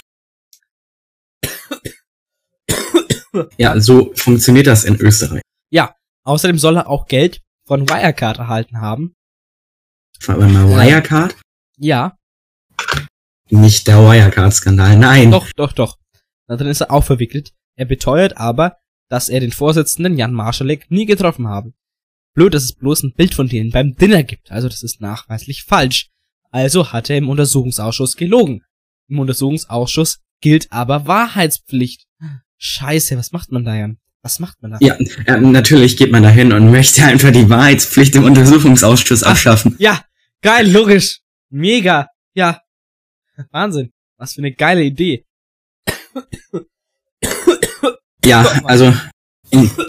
ja, so funktioniert das in Österreich. Ja, außerdem soll er auch Geld von Wirecard erhalten haben. Warte mal, Wirecard? Ja. Nicht der Wirecard-Skandal, nein. Doch, doch, doch. Da drin ist er auch verwickelt. Er beteuert aber, dass er den Vorsitzenden Jan Marschalek nie getroffen habe. Blöd, dass es bloß ein Bild von denen beim Dinner gibt, also das ist nachweislich falsch. Also hat er im Untersuchungsausschuss gelogen. Im Untersuchungsausschuss gilt aber Wahrheitspflicht. Scheiße, was macht man da, Jan? Was macht man da? Ja, äh, natürlich geht man da hin und möchte einfach die Wahrheitspflicht im Untersuchungsausschuss Ach, abschaffen. Ja, geil, logisch. Mega. Ja. Wahnsinn. Was für eine geile Idee. Ja, also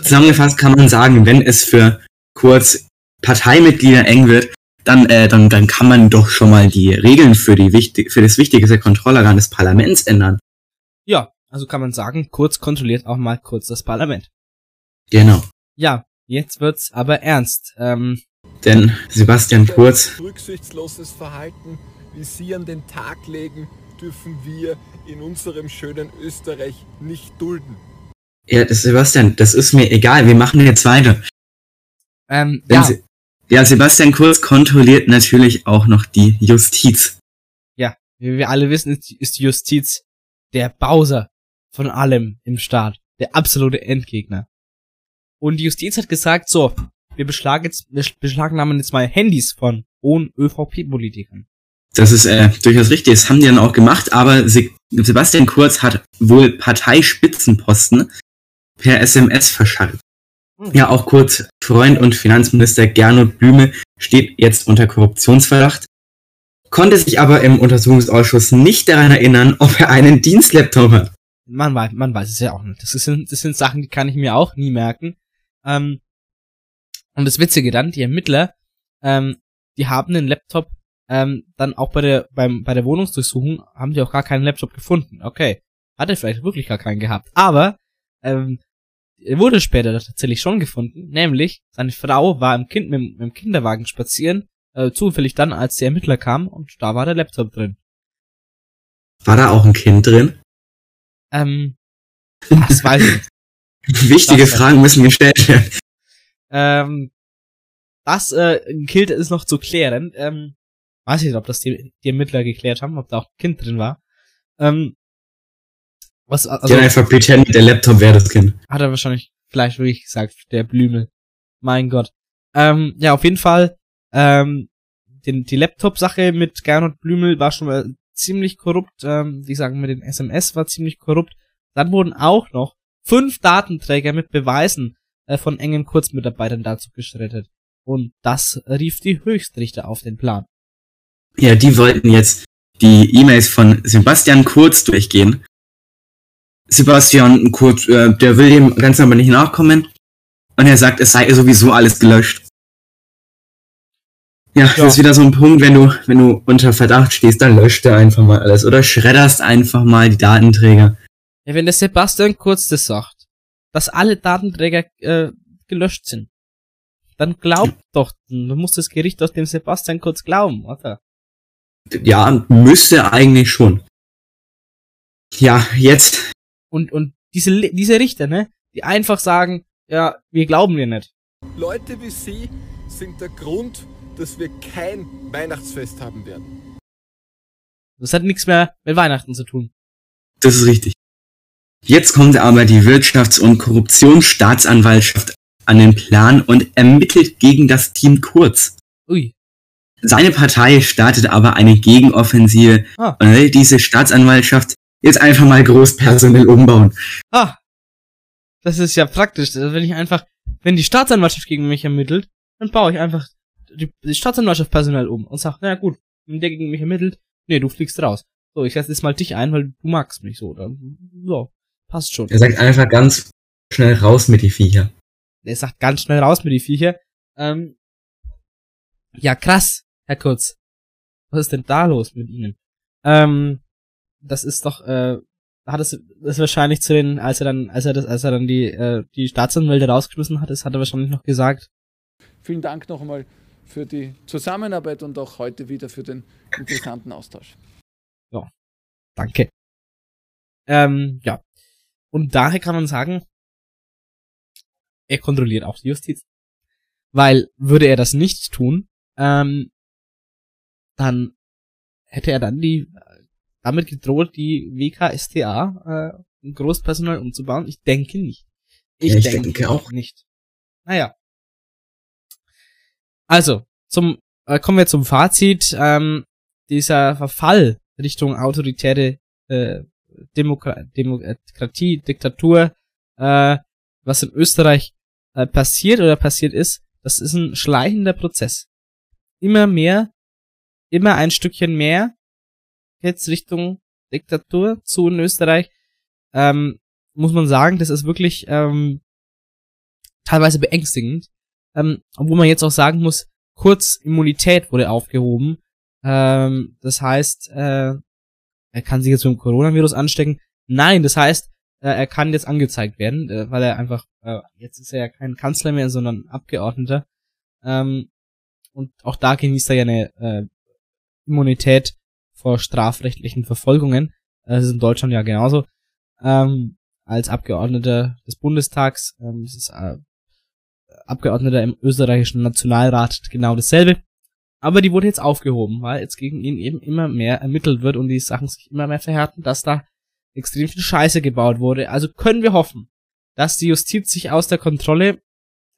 zusammengefasst kann man sagen, wenn es für kurz Parteimitglieder eng wird, dann, äh, dann, dann kann man doch schon mal die Regeln für, die wichtig, für das wichtigste Kontrollorgan des Parlaments ändern. Ja, also kann man sagen, Kurz kontrolliert auch mal kurz das Parlament. Genau. Ja, jetzt wird's aber ernst. Ähm, Denn Sebastian Kurz. Rücksichtsloses Verhalten, wie Sie an den Tag legen, dürfen wir in unserem schönen Österreich nicht dulden. Ja, das Sebastian, das ist mir egal. Wir machen jetzt weiter. Ähm, ja. Sie, ja, Sebastian Kurz kontrolliert natürlich auch noch die Justiz. Ja, wie wir alle wissen, ist die Justiz der Bowser von allem im Staat. Der absolute Endgegner. Und die Justiz hat gesagt, so, wir beschlagen jetzt, wir beschlagnahmen jetzt mal Handys von hohen ÖVP-Politikern. Das ist äh, durchaus richtig, das haben die dann auch gemacht, aber Se Sebastian Kurz hat wohl Parteispitzenposten per SMS verschafft. Ja, auch kurz, Freund und Finanzminister Gernot Blümel steht jetzt unter Korruptionsverdacht, konnte sich aber im Untersuchungsausschuss nicht daran erinnern, ob er einen Dienstlaptop hat. Man weiß, man weiß es ja auch nicht. Das sind, das sind Sachen, die kann ich mir auch nie merken. Ähm, und das Witzige dann, die Ermittler, ähm, die haben den Laptop ähm, dann auch bei der, beim, bei der Wohnungsdurchsuchung haben die auch gar keinen Laptop gefunden. Okay. Hat er vielleicht wirklich gar keinen gehabt. Aber, ähm, er wurde später tatsächlich schon gefunden, nämlich seine Frau war im Kind mit, dem Kinderwagen spazieren, äh, zufällig dann, als die Ermittler kamen und da war der Laptop drin. War da auch ein Kind drin? Ähm, das weiß ich nicht. Wichtige das Fragen müssen gestellt werden. Ähm, das äh, gilt es noch zu klären. Ähm, weiß ich nicht, ob das die, die Ermittler geklärt haben, ob da auch ein Kind drin war. Ähm, was, also, die einfach pretend, der Laptop wäre das Kind. Hat er wahrscheinlich vielleicht wirklich gesagt, der Blümel. Mein Gott. Ähm, ja, auf jeden Fall, ähm, den, die Laptop-Sache mit Gernot Blümel war schon mal ziemlich korrupt. Ähm, die sagen mit den SMS war ziemlich korrupt. Dann wurden auch noch fünf Datenträger mit Beweisen äh, von engen Kurzmitarbeitern dazu geschreddet. Und das rief die Höchstrichter auf den Plan. Ja, die wollten jetzt die E-Mails von Sebastian Kurz durchgehen Sebastian Kurz, äh, der will dem Ganzen aber nicht nachkommen. Und er sagt, es sei sowieso alles gelöscht. Ja, ja, das ist wieder so ein Punkt, wenn du, wenn du unter Verdacht stehst, dann löscht er einfach mal alles oder schredderst einfach mal die Datenträger. Ja, wenn der Sebastian Kurz das sagt, dass alle Datenträger äh, gelöscht sind, dann glaub doch, du musst das Gericht aus dem Sebastian Kurz glauben, oder? Ja, müsste eigentlich schon. Ja, jetzt. Und, und diese, diese Richter, ne, die einfach sagen, ja, wir glauben dir nicht. Leute wie Sie sind der Grund, dass wir kein Weihnachtsfest haben werden. Das hat nichts mehr mit Weihnachten zu tun. Das ist richtig. Jetzt kommt aber die Wirtschafts- und Korruptionsstaatsanwaltschaft an den Plan und ermittelt gegen das Team Kurz. Ui. Seine Partei startet aber eine Gegenoffensive Ah. und will diese Staatsanwaltschaft jetzt einfach mal großpersonell umbauen. Ah. Das ist ja praktisch. Also wenn ich einfach, wenn die Staatsanwaltschaft gegen mich ermittelt, dann baue ich einfach die, die Staatsanwaltschaft personell um und sag, na gut, wenn der gegen mich ermittelt, nee, du fliegst raus. So, ich setze jetzt mal dich ein, weil du magst mich so. Dann, so, passt schon. Er sagt einfach ganz schnell raus mit die Viecher. Der sagt ganz schnell raus mit die Viecher. Ähm, ja, krass, Herr Kurz. Was ist denn da los mit Ihnen? Ähm, das ist doch, äh, hat es das wahrscheinlich zu den, als er dann, als er das, als er dann die, äh, die Staatsanwälte rausgeschmissen hat, das hat er wahrscheinlich noch gesagt. Vielen Dank noch einmal für die Zusammenarbeit und auch heute wieder für den interessanten Austausch. Ja, danke. Ähm, ja. Und daher kann man sagen, er kontrolliert auch die Justiz. Weil würde er das nicht tun, ähm, dann hätte er dann die damit gedroht, die WKSTA äh, ein Großpersonal umzubauen. Ich denke nicht. Ich, Ja, ich denke, denke auch. nicht. Naja. Also, zum äh, kommen wir zum Fazit. Ähm, dieser Verfall Richtung autoritäre äh, Demokra Demokratie, Diktatur, äh, was in Österreich äh, passiert oder passiert ist, das ist ein schleichender Prozess. Immer mehr, immer ein Stückchen mehr jetzt Richtung Diktatur zu in Österreich. Ähm, muss man sagen, das ist wirklich ähm, teilweise beängstigend. Ähm, obwohl man jetzt auch sagen muss, kurz Immunität wurde aufgehoben. Ähm, das heißt, äh, er kann sich jetzt mit dem Coronavirus anstecken. Nein, das heißt, äh, er kann jetzt angezeigt werden, äh, weil er einfach, äh, jetzt ist er ja kein Kanzler mehr, sondern Abgeordneter. Ähm, und auch da genießt er ja eine äh, Immunität vor strafrechtlichen Verfolgungen. Äh, Das ist in Deutschland ja genauso. Ähm, als Abgeordneter des Bundestags, ähm, das ist äh, Abgeordneter im österreichischen Nationalrat genau dasselbe. Aber die wurde jetzt aufgehoben, weil jetzt gegen ihn eben immer mehr ermittelt wird und die Sachen sich immer mehr verhärten, dass da extrem viel Scheiße gebaut wurde. Also können wir hoffen, dass die Justiz sich aus der Kontrolle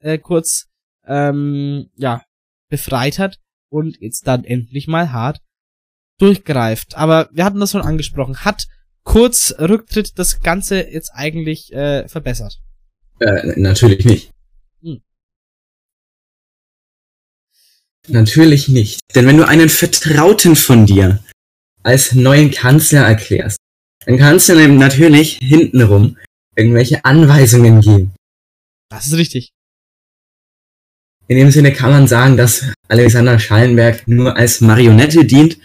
äh, kurz ähm, ja befreit hat und jetzt dann endlich mal hart durchgreift. Aber wir hatten das schon angesprochen. Hat kurz Rücktritt das Ganze jetzt eigentlich äh, verbessert? Äh, natürlich nicht. Hm. Natürlich nicht. Denn wenn du einen Vertrauten von dir als neuen Kanzler erklärst, dann kannst du ihm natürlich hintenrum irgendwelche Anweisungen geben. Das ist richtig. In dem Sinne kann man sagen, dass Alexander Schallenberg nur als Marionette dient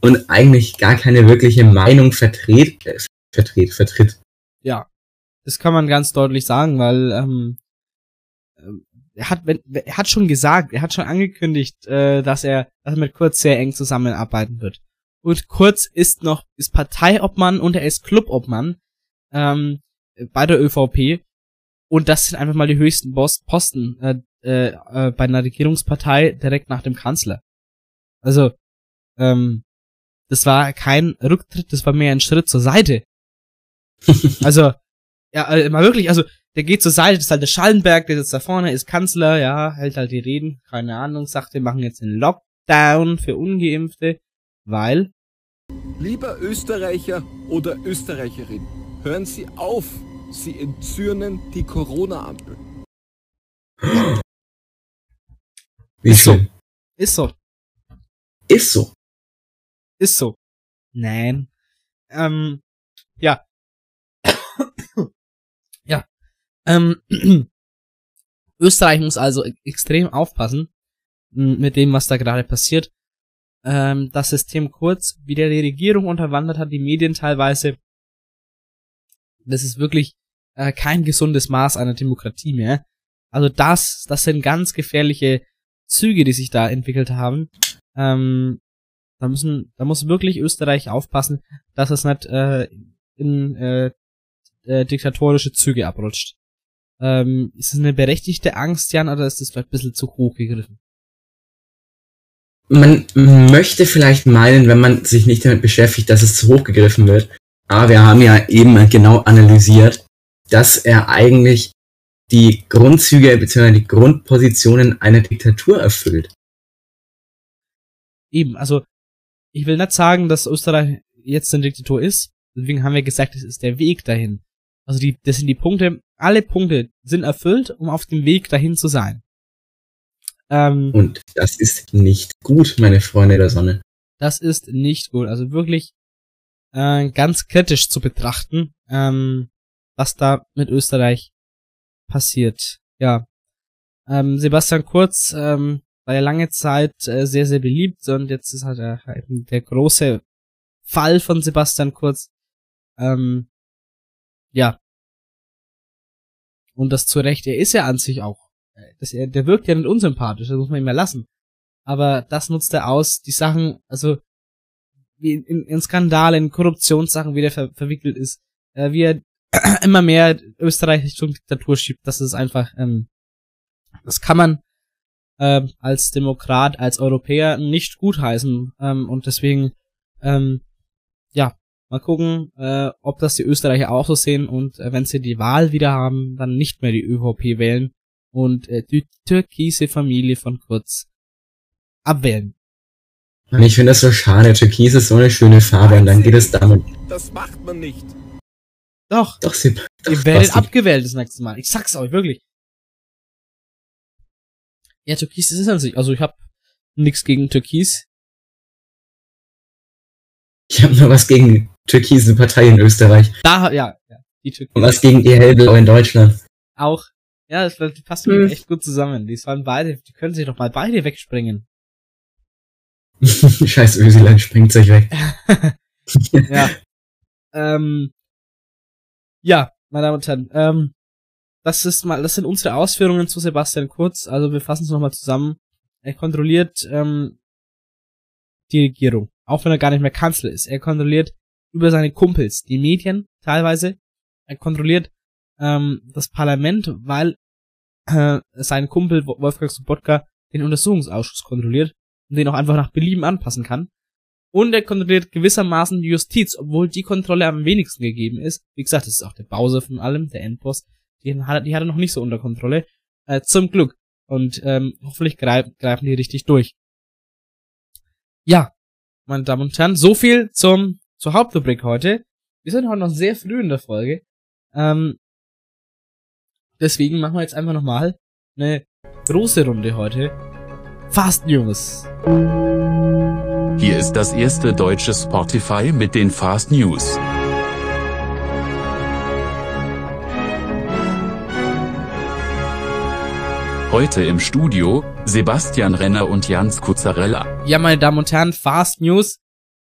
und eigentlich gar keine wirkliche Meinung vertritt, äh, vertritt, vertritt. Ja, das kann man ganz deutlich sagen, weil ähm, ähm, er hat, wenn, er hat schon gesagt, er hat schon angekündigt, äh, dass er, dass er mit Kurz sehr eng zusammenarbeiten wird. Und Kurz ist noch ist Parteiobmann und er ist Clubobmann ähm, bei der ÖVP und das sind einfach mal die höchsten Posten äh, äh, äh, bei einer Regierungspartei direkt nach dem Kanzler. Also ähm, das war kein Rücktritt, das war mehr ein Schritt zur Seite. also, ja, äh, mal wirklich, also, der geht zur Seite, das ist halt der Schallenberg, der sitzt da vorne, ist Kanzler, ja, hält halt die Reden, keine Ahnung, sagt, wir machen jetzt einen Lockdown für Ungeimpfte, weil, Lieber Österreicher oder Österreicherin, hören Sie auf, Sie entzürnen die Corona-Ampel. Ist so. ist so, Ist so. Ist so. Nein. Ähm, ja. ja. Ähm, Österreich muss also e- extrem aufpassen mit dem, was da gerade passiert. Ähm, das System kurz, wie der die Regierung unterwandert hat, die Medien teilweise. Das ist wirklich äh, kein gesundes Maß einer Demokratie mehr. Also das, das sind ganz gefährliche Züge, die sich da entwickelt haben. Ähm, da müssen, da muss wirklich Österreich aufpassen, dass es nicht äh, in äh, äh, diktatorische Züge abrutscht. Ähm, ist es eine berechtigte Angst, Jan, oder ist das vielleicht ein bisschen zu hoch gegriffen? Man möchte vielleicht meinen, wenn man sich nicht damit beschäftigt, dass es zu hoch gegriffen wird. Aber wir haben ja eben genau analysiert, dass er eigentlich die Grundzüge bzw. die Grundpositionen einer Diktatur erfüllt. Eben, also ich will nicht sagen, dass Österreich jetzt eine Diktatur ist. Deswegen haben wir gesagt, es ist der Weg dahin. Also die, das sind die Punkte, alle Punkte sind erfüllt, um auf dem Weg dahin zu sein. Ähm, Und das ist nicht gut, meine Freunde der Sonne. Das ist nicht gut. Also wirklich äh, ganz kritisch zu betrachten, ähm, was da mit Österreich passiert. Ja. Ähm, Sebastian Kurz ähm, war ja lange Zeit äh, sehr, sehr beliebt und jetzt ist halt der, der große Fall von Sebastian Kurz. Ähm, ja. Und das zu Recht, er ist ja an sich auch. Äh, das, er, der wirkt ja nicht unsympathisch, das muss man ihm ja lassen. Aber das nutzt er aus, die Sachen, also wie in, in Skandale, in Korruptionssachen, wie der ver verwickelt ist, äh, wie er immer mehr Österreich Richtung Diktatur schiebt, das ist einfach, ähm, das kann man äh, als Demokrat, als Europäer nicht gutheißen. Ähm, und deswegen, ähm, ja, mal gucken, äh, ob das die Österreicher auch so sehen und äh, wenn sie die Wahl wieder haben, dann nicht mehr die ÖVP wählen und äh, die türkise Familie von Kurz abwählen. Ich finde das so schade. Türkis ist so eine schöne Farbe und dann geht es damit. Das macht man nicht. Doch. Doch, sie. Doch, Ihr werdet abgewählt das nächste Mal. Ich sag's euch, wirklich. Ja, Türkis ist es an sich. Also ich hab nix gegen Türkis. Ich habe nur was gegen türkise Partei in Österreich. Da, ja, ja. Die Türkis. Und was gegen die Hellblau in Deutschland. Auch. Ja, das, das passt hm. echt gut zusammen. Die sollen beide, die können sich doch mal beide wegspringen. Scheiß Ösiland springt sich weg. ja. Ähm, ja, meine Damen und Herren, ähm, das ist mal, das sind unsere Ausführungen zu Sebastian Kurz. Also wir fassen es nochmal zusammen. Er kontrolliert ähm, die Regierung, auch wenn er gar nicht mehr Kanzler ist. Er kontrolliert über seine Kumpels die Medien teilweise. Er kontrolliert ähm, das Parlament, weil äh, sein Kumpel Wolfgang Sobotka den Untersuchungsausschuss kontrolliert und den auch einfach nach Belieben anpassen kann. Und er kontrolliert gewissermaßen die Justiz, obwohl die Kontrolle am wenigsten gegeben ist. Wie gesagt, das ist auch der Bowser von allem, der Endboss. Die hat, die hat er noch nicht so unter Kontrolle. Äh, zum Glück. Und ähm, hoffentlich greif, greifen die richtig durch. Ja, meine Damen und Herren, so viel zum zur Hauptrubrik heute. Wir sind heute noch sehr früh in der Folge. Ähm, deswegen machen wir jetzt einfach nochmal eine große Runde heute. Fast News. Hier ist das erste deutsche Spotify mit den Fast News. Heute im Studio Sebastian Renner und Jans Kuzzarella. Ja, meine Damen und Herren, Fast News.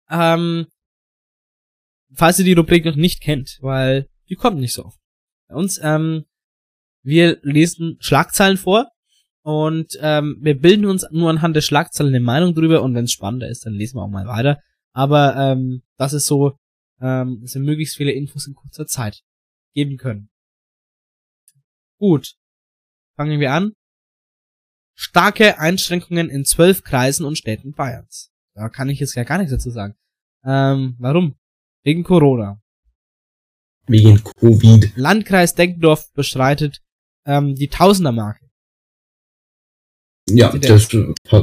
Ähm, falls ihr die Rubrik noch nicht kennt, weil die kommt nicht so oft. Bei uns, ähm, wir lesen Schlagzeilen vor und ähm, wir bilden uns nur anhand der Schlagzeilen eine Meinung drüber und wenn es spannender ist, dann lesen wir auch mal weiter. Aber ähm, das ist so, ähm, dass wir möglichst viele Infos in kurzer Zeit geben können. Gut. Fangen wir an. Starke Einschränkungen in zwölf Kreisen und Städten Bayerns. Da kann ich jetzt ja gar nichts dazu sagen. Ähm, warum? Wegen Corona. Wegen Covid. Landkreis Denkdorf bestreitet ähm, die Tausendermarke. Ja, das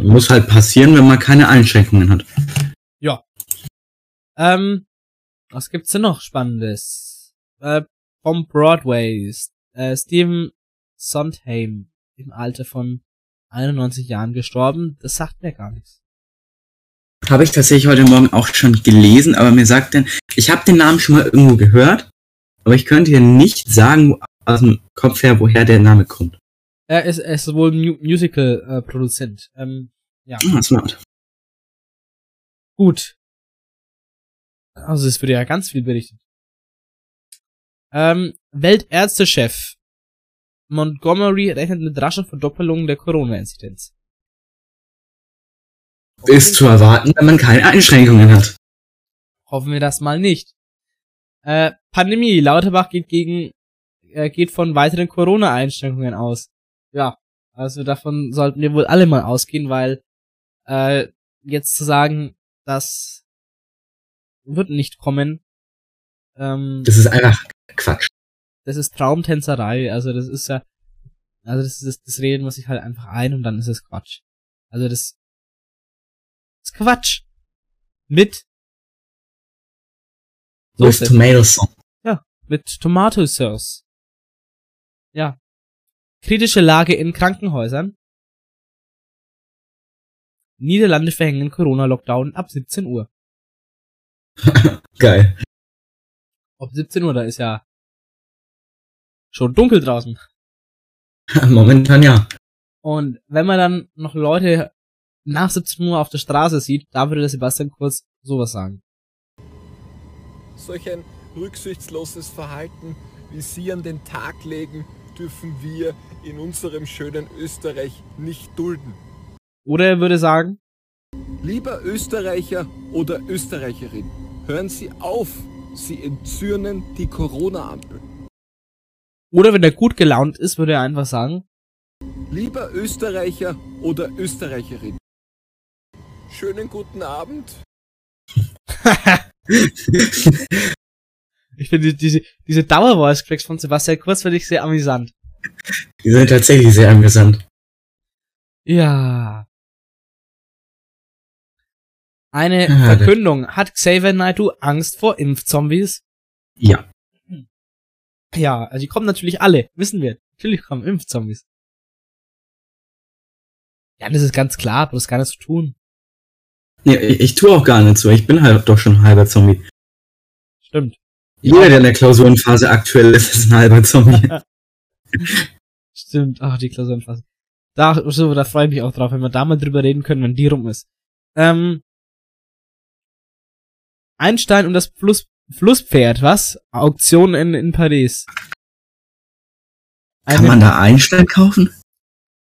muss halt passieren, wenn man keine Einschränkungen hat. Ja. Ähm, was gibt's denn noch Spannendes? Äh, vom Broadway. Äh, Stephen Sondheim im Alter von 91 Jahren gestorben. Das sagt mir gar nichts. Habe ich tatsächlich heute Morgen auch schon gelesen, aber mir sagt denn, ich habe den Namen schon mal irgendwo gehört, aber ich könnte dir nicht sagen aus dem Kopf her, woher der Name kommt. Er ist, er ist wohl Mu Musical-Produzent. Äh, ähm, ja. Ah, smart. Gut. Also es wird ja ganz viel berichtet. Ähm, Weltärztechef Montgomery rechnet mit rascher Verdoppelung der Corona-Inzidenz. Ist zu erwarten, wenn man keine Einschränkungen hat. Hoffen wir das mal nicht. Äh, Pandemie. Lauterbach geht gegen, äh, geht von weiteren Corona-Einschränkungen aus. Ja, also davon sollten wir wohl alle mal ausgehen, weil äh, jetzt zu sagen, das wird nicht kommen. Ähm, das ist einfach Quatsch. Das ist Traumtänzerei. Also das ist ja, also das ist das Reden muss ich halt einfach ein und dann ist es Quatsch. Also das ist Quatsch. Mit With Tomato Sauce. Ja, mit Tomato Sauce. Ja. Kritische Lage in Krankenhäusern. Niederlande verhängen Corona-Lockdown ab 17 Uhr. Geil. Ab 17 Uhr, da ist ja schon dunkel draußen. Momentan ja. Und wenn man dann noch Leute nach 17 Uhr auf der Straße sieht, da würde der Sebastian Kurz sowas sagen. Solch ein rücksichtsloses Verhalten, wie Sie an den Tag legen, dürfen wir in unserem schönen Österreich nicht dulden. Oder er würde sagen, Lieber Österreicher oder Österreicherin, hören Sie auf, Sie entzürnen die Corona-Ampel. Oder wenn er gut gelaunt ist, würde er einfach sagen, Lieber Österreicher oder Österreicherin, schönen guten Abend. ich finde diese, diese Dauer-Voice-Cracks von Sebastian Kurz finde ich sehr amüsant. Die sind tatsächlich sehr amüsant. Ja. Eine ah, Verkündung. Hat Xavier Naidoo Angst vor Impfzombies? Ja. Ja, also die kommen natürlich alle, wissen wir. Natürlich kommen Impfzombies. Ja, das ist ganz klar, aber das gar nichts zu tun. Ja, ich, ich tue auch gar nicht so. Ich bin halt doch schon ein halber Zombie. Stimmt. Jeder, der in der Klausurenphase aktuell ist, ist ein halber Zombie. Stimmt. Ach, die Klausurenphase. Da, so, da freue ich mich auch drauf, wenn wir da mal drüber reden können, wenn die rum ist. Ähm, Einstein und das Fluss, Flusspferd, was? Auktion in, in Paris. Eine, Kann man da Einstein kaufen?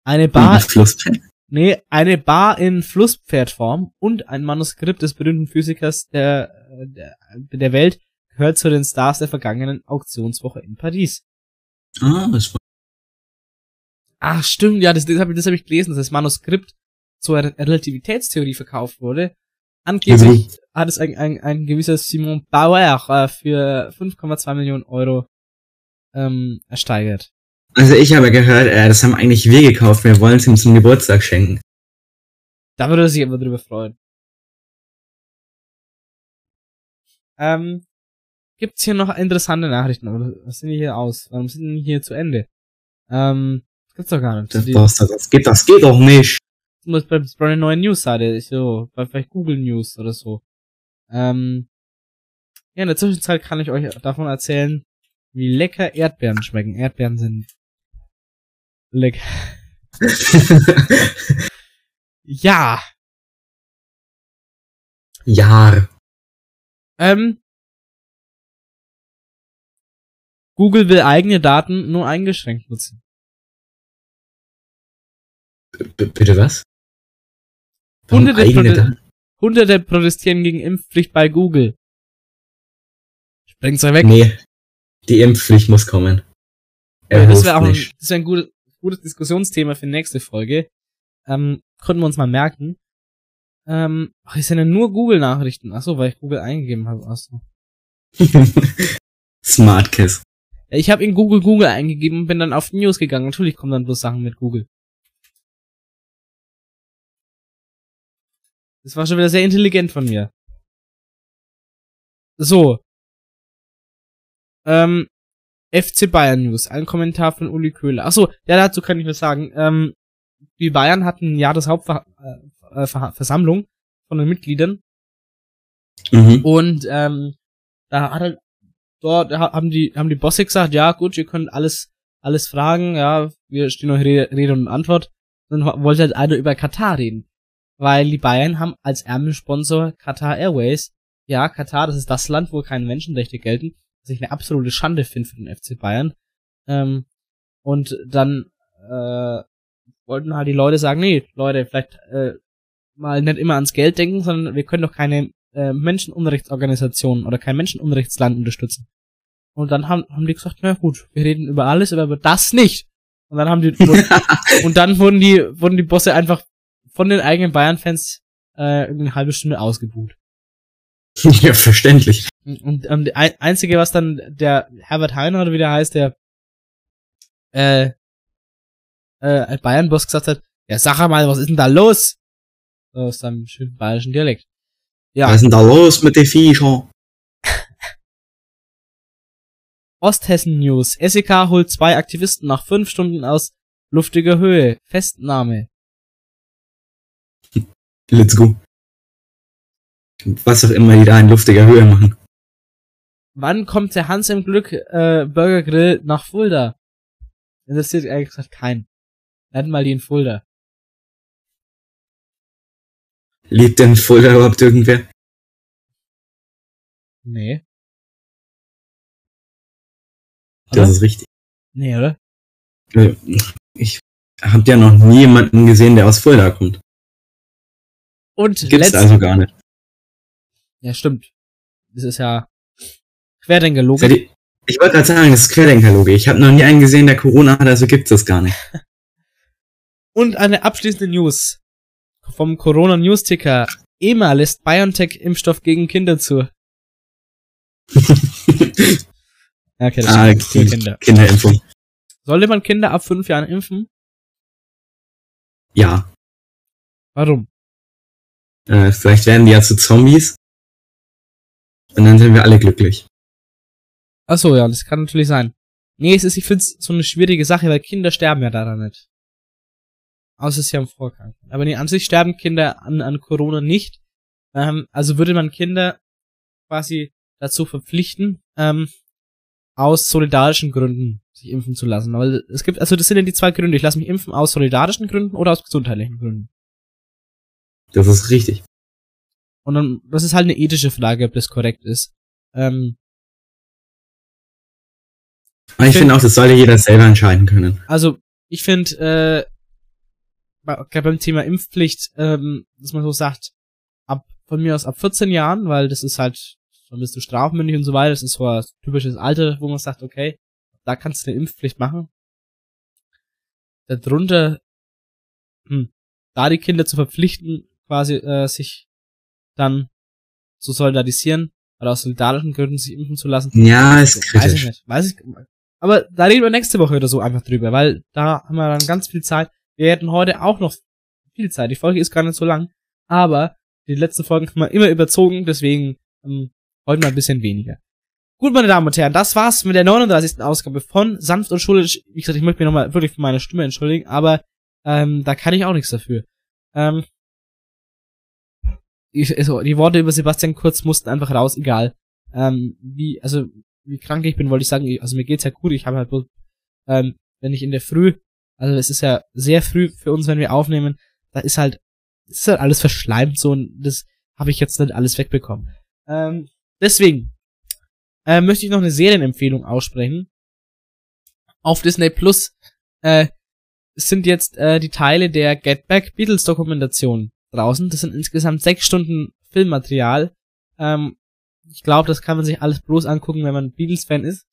Eine Bar. Flusspferd? Nee, eine Bar in Flusspferdform und ein Manuskript des berühmten Physikers der, der, der Welt gehört zu den Stars der vergangenen Auktionswoche in Paris. Ah, das war. Ach, stimmt, ja, das, das habe das hab ich gelesen, dass das Manuskript zur Relativitätstheorie verkauft wurde. Angeblich also, hat es ein, ein, ein gewisser Simon Bauer äh, für 5,2 Millionen Euro ähm, ersteigert. Also ich habe gehört, äh, das haben eigentlich wir gekauft, wir wollen es ihm zum Geburtstag schenken. Da würde er sich aber drüber freuen. Ähm, gibt's hier noch interessante Nachrichten? Oder was sind die hier aus? Warum sind die hier zu Ende? Ähm, das gibt's doch gar nicht. Das, das, das, geht, das geht doch nicht. Das muss bei, bei einer neuen News-Seite, so, bei vielleicht Google News oder so. Ähm, ja, in der Zwischenzeit kann ich euch davon erzählen, wie lecker Erdbeeren schmecken. Erdbeeren sind lecker. ja. Ja. Ähm, Google will eigene Daten nur eingeschränkt nutzen. B bitte was? Hunderte, Prode Hunderte protestieren gegen Impfpflicht bei Google. Sprengt's euch weg. Nee. Die Impfpflicht muss kommen. Ja, das wäre auch ein, das wär ein gutes, gutes Diskussionsthema für die nächste Folge. Ähm, konnten wir uns mal merken. Ähm, ach, ich sende nur Google-Nachrichten. Achso, weil ich Google eingegeben habe. Achso. Smartkiss. Ich habe in Google Google eingegeben und bin dann auf News gegangen. Natürlich kommen dann bloß Sachen mit Google. Das war schon wieder sehr intelligent von mir. So. Ähm, FC Bayern News. Ein Kommentar von Uli Köhler. Achso, ja, dazu kann ich nur sagen. Ähm, die Bayern hatten ein Jahreshauptversammlung von den Mitgliedern. Mhm. Und ähm, da hat halt dort haben die haben die Bosse gesagt, ja gut, ihr könnt alles alles fragen, ja, wir stehen euch Rede, Rede und Antwort. Dann wollte halt einer über Katar reden weil die Bayern haben als Ärmelsponsor Qatar Airways. Ja, Katar, das ist das Land, wo keine Menschenrechte gelten, was ich eine absolute Schande finde für den FC Bayern. Ähm, und dann äh, wollten halt die Leute sagen, nee, Leute, vielleicht äh, mal nicht immer ans Geld denken, sondern wir können doch keine äh, Menschenunrechtsorganisationen oder kein Menschenunrechtsland unterstützen. Und dann haben, haben die gesagt, na gut, wir reden über alles, aber über das nicht. Und dann haben die und dann wurden die wurden die Bosse einfach von den eigenen Bayern-Fans äh, eine halbe Stunde ausgebuht. Ja, verständlich. Und ähm, die einzige, was dann der Herbert Heiner oder wie der heißt, der äh, äh, Bayern-Boss gesagt hat, ja sag mal, was ist denn da los? So aus seinem schönen bayerischen Dialekt. Ja. Was ist denn da los mit den Viecher? Osthessen News. SEK holt zwei Aktivisten nach fünf Stunden aus luftiger Höhe. Festnahme. Let's go. Was auch immer die da in luftiger Höhe machen. Wann kommt der Hans im Glück äh, Burger Grill nach Fulda? Interessiert ehrlich gesagt keinen. Lern mal die in Fulda. Lebt denn in Fulda überhaupt irgendwer? Nee. Oder? Das ist richtig. Nee, oder? Äh, ich hab ja noch nie jemanden gesehen, der aus Fulda kommt. Und Gibt's also gar nicht. Ja, stimmt. Das ist ja Querdenker-Logik. Ich wollte gerade sagen, das ist Querdenker-Logik. Ich habe noch nie einen gesehen, der Corona hat, also gibt's das gar nicht. Und eine abschließende News vom Corona-News-Ticker. EMA lässt BioNTech-Impfstoff gegen Kinder zu. okay, das ah, ist Kinder. Kinderimpfung. Sollte man Kinder ab fünf Jahren impfen? Ja. Warum? Äh, vielleicht werden die ja zu Zombies. Und dann sind wir alle glücklich. Ach so, ja, das kann natürlich sein. Nee, es ist, ich find's so eine schwierige Sache, weil Kinder sterben ja daran nicht. Außer sie haben Vorgang. Aber nee, an sich sterben Kinder an, an Corona nicht. Ähm, also würde man Kinder quasi dazu verpflichten, ähm, aus solidarischen Gründen sich impfen zu lassen. Weil es gibt, also das sind ja die zwei Gründe. Ich lasse mich impfen aus solidarischen Gründen oder aus gesundheitlichen Gründen. Das ist richtig. Und dann, das ist halt eine ethische Frage, ob das korrekt ist. Ähm, ich, ich finde auch, das sollte jeder selber entscheiden können. Also, ich finde, äh, beim Thema Impfpflicht, ähm, dass man so sagt, ab, von mir aus ab 14 Jahren, weil das ist halt, dann bist du strafmündig und so weiter, das ist so ein typisches Alter, wo man sagt, okay, da kannst du eine Impfpflicht machen. Darunter, hm, da die Kinder zu verpflichten, quasi äh, sich dann zu solidarisieren oder aus solidarischen Gründen sich impfen zu lassen. Ja, ist kritisch. Weiß ich nicht. Weiß ich, aber da reden wir nächste Woche oder so einfach drüber, weil da haben wir dann ganz viel Zeit. Wir hätten heute auch noch viel Zeit. Die Folge ist gar nicht so lang, aber die letzten Folgen haben wir immer überzogen, deswegen ähm, heute mal ein bisschen weniger. Gut, meine Damen und Herren, das war's mit der 39. Ausgabe von Sanft und Schulisch. Wie gesagt, ich möchte mich nochmal wirklich für meine Stimme entschuldigen, aber ähm, da kann ich auch nichts dafür. Ähm, also, die Worte über Sebastian Kurz mussten einfach raus, egal. Ähm, wie, also, wie krank ich bin, wollte ich sagen, also mir geht's ja gut, ich habe halt bloß, ähm, wenn ich in der Früh, also es ist ja sehr früh für uns, wenn wir aufnehmen, da ist halt, ist halt alles verschleimt so und das habe ich jetzt nicht alles wegbekommen. Ähm, deswegen äh, möchte ich noch eine Serienempfehlung aussprechen. Auf Disney Plus äh, sind jetzt äh, die Teile der Get Back Beatles Dokumentation draußen. Das sind insgesamt sechs Stunden Filmmaterial. Ähm, ich glaube, das kann man sich alles bloß angucken, wenn man Beatles-Fan ist.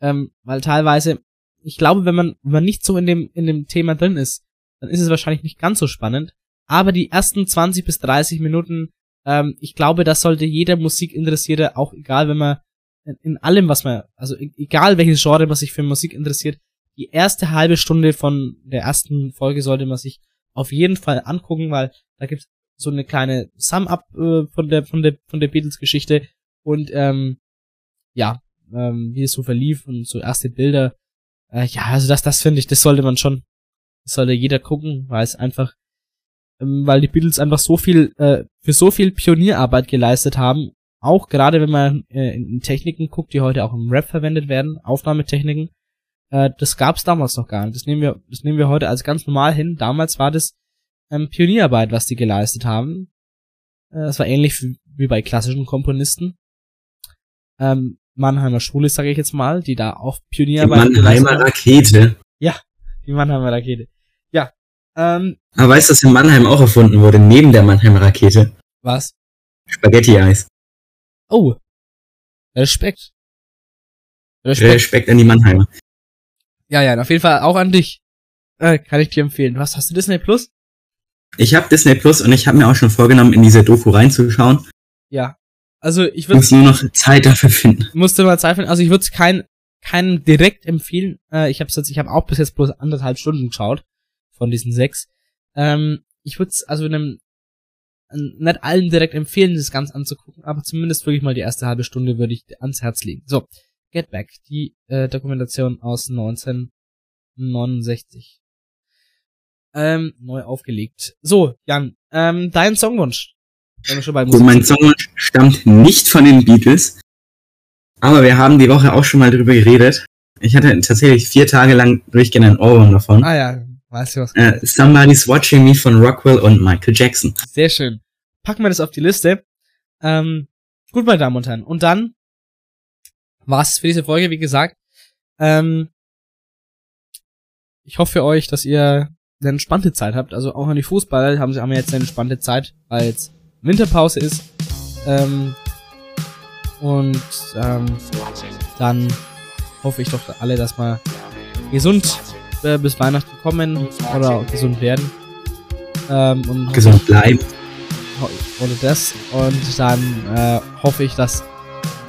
Ähm, weil teilweise, ich glaube, wenn man, wenn man nicht so in dem, in dem Thema drin ist, dann ist es wahrscheinlich nicht ganz so spannend. Aber die ersten 20 bis 30 Minuten, ähm, ich glaube, das sollte jeder Musikinteressierte, auch egal, wenn man in, in allem, was man, also e-, egal welches Genre man sich für Musik interessiert, die erste halbe Stunde von der ersten Folge sollte man sich auf jeden Fall angucken, weil da gibt's so eine kleine Sum-Up äh, von der von der von der Beatles-Geschichte und ähm, ja, ähm, wie es so verlief und so erste Bilder. Äh, ja, also das das finde ich, das sollte man schon, das sollte jeder gucken, weil es einfach, ähm, weil die Beatles einfach so viel äh, für so viel Pionierarbeit geleistet haben. Auch gerade wenn man äh, in Techniken guckt, die heute auch im Rap verwendet werden, Aufnahmetechniken, äh, das gab's damals noch gar nicht. Das nehmen wir, das nehmen wir heute als ganz normal hin. Damals war das ähm, Pionierarbeit, was die geleistet haben. Äh, das war ähnlich wie bei klassischen Komponisten. Ähm, Mannheimer Schule, sage ich jetzt mal, die da auch Pionierarbeit. Die Mannheimer Rakete. Ja, die Mannheimer Rakete. Ja. Ähm, Aber weißt du, dass in Mannheim auch erfunden wurde, neben der Mannheimer Rakete? Was? Spaghetti-Eis. Oh. Respekt. Respekt. Respekt an die Mannheimer. Ja, ja, auf jeden Fall auch an dich. Äh, kann ich dir empfehlen. Was hast du Disney Plus? Ich habe Disney Plus und ich habe mir auch schon vorgenommen, in diese Doku reinzuschauen. Ja. Also ich würde. Muss nur noch Zeit dafür finden. Musste mal Zeit finden. Also ich würde es kein, keinen direkt empfehlen. Äh, ich habe jetzt, ich habe auch bis jetzt bloß anderthalb Stunden geschaut von diesen sechs. Ähm, ich würde es also einem nicht allen direkt empfehlen, das Ganze anzugucken, aber zumindest wirklich mal die erste halbe Stunde würde ich ans Herz legen. So, Get Back, die äh, Dokumentation aus 1969. Ähm, neu aufgelegt. So, Jan, ähm, dein Songwunsch. Musik mein Songwunsch stammt nicht von den Beatles, aber wir haben die Woche auch schon mal drüber geredet. Ich hatte tatsächlich vier Tage lang durchgehend ein Ohrwurm davon. Ah ja, weißt du was? Äh, Somebody's Watching Me von Rockwell und Michael Jackson. Sehr schön. Packen wir das auf die Liste. Ähm, gut, meine Damen und Herren. Und dann war's für diese Folge, wie gesagt. Ähm, ich hoffe für euch, dass ihr eine entspannte Zeit habt. Also auch an die Fußballer haben sie haben jetzt eine entspannte Zeit, weil jetzt Winterpause ist. Ähm, und ähm, dann hoffe ich doch alle, dass wir gesund äh, bis Weihnachten kommen oder gesund werden. Ähm, und gesund bleiben. Oder das. Und dann äh, hoffe ich, dass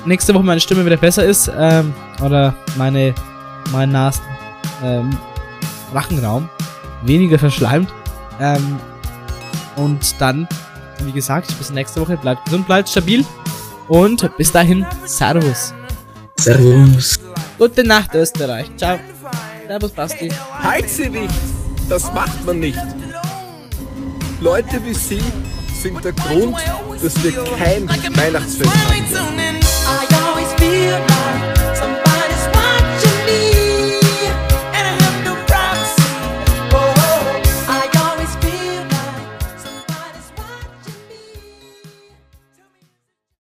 nächste Woche meine Stimme wieder besser ist. Ähm, oder meine mein Nasen ähm, Rachenraum weniger verschleimt. Ähm, und dann, wie gesagt, bis nächste Woche. Bleibt gesund, bleibt stabil. Und bis dahin, Servus. Servus. Gute Nacht, Österreich. Ciao. Servus, Basti. Halt sie nicht! Das macht man nicht. Leute wie Sie sind der Grund, dass wir kein Weihnachtsfest haben.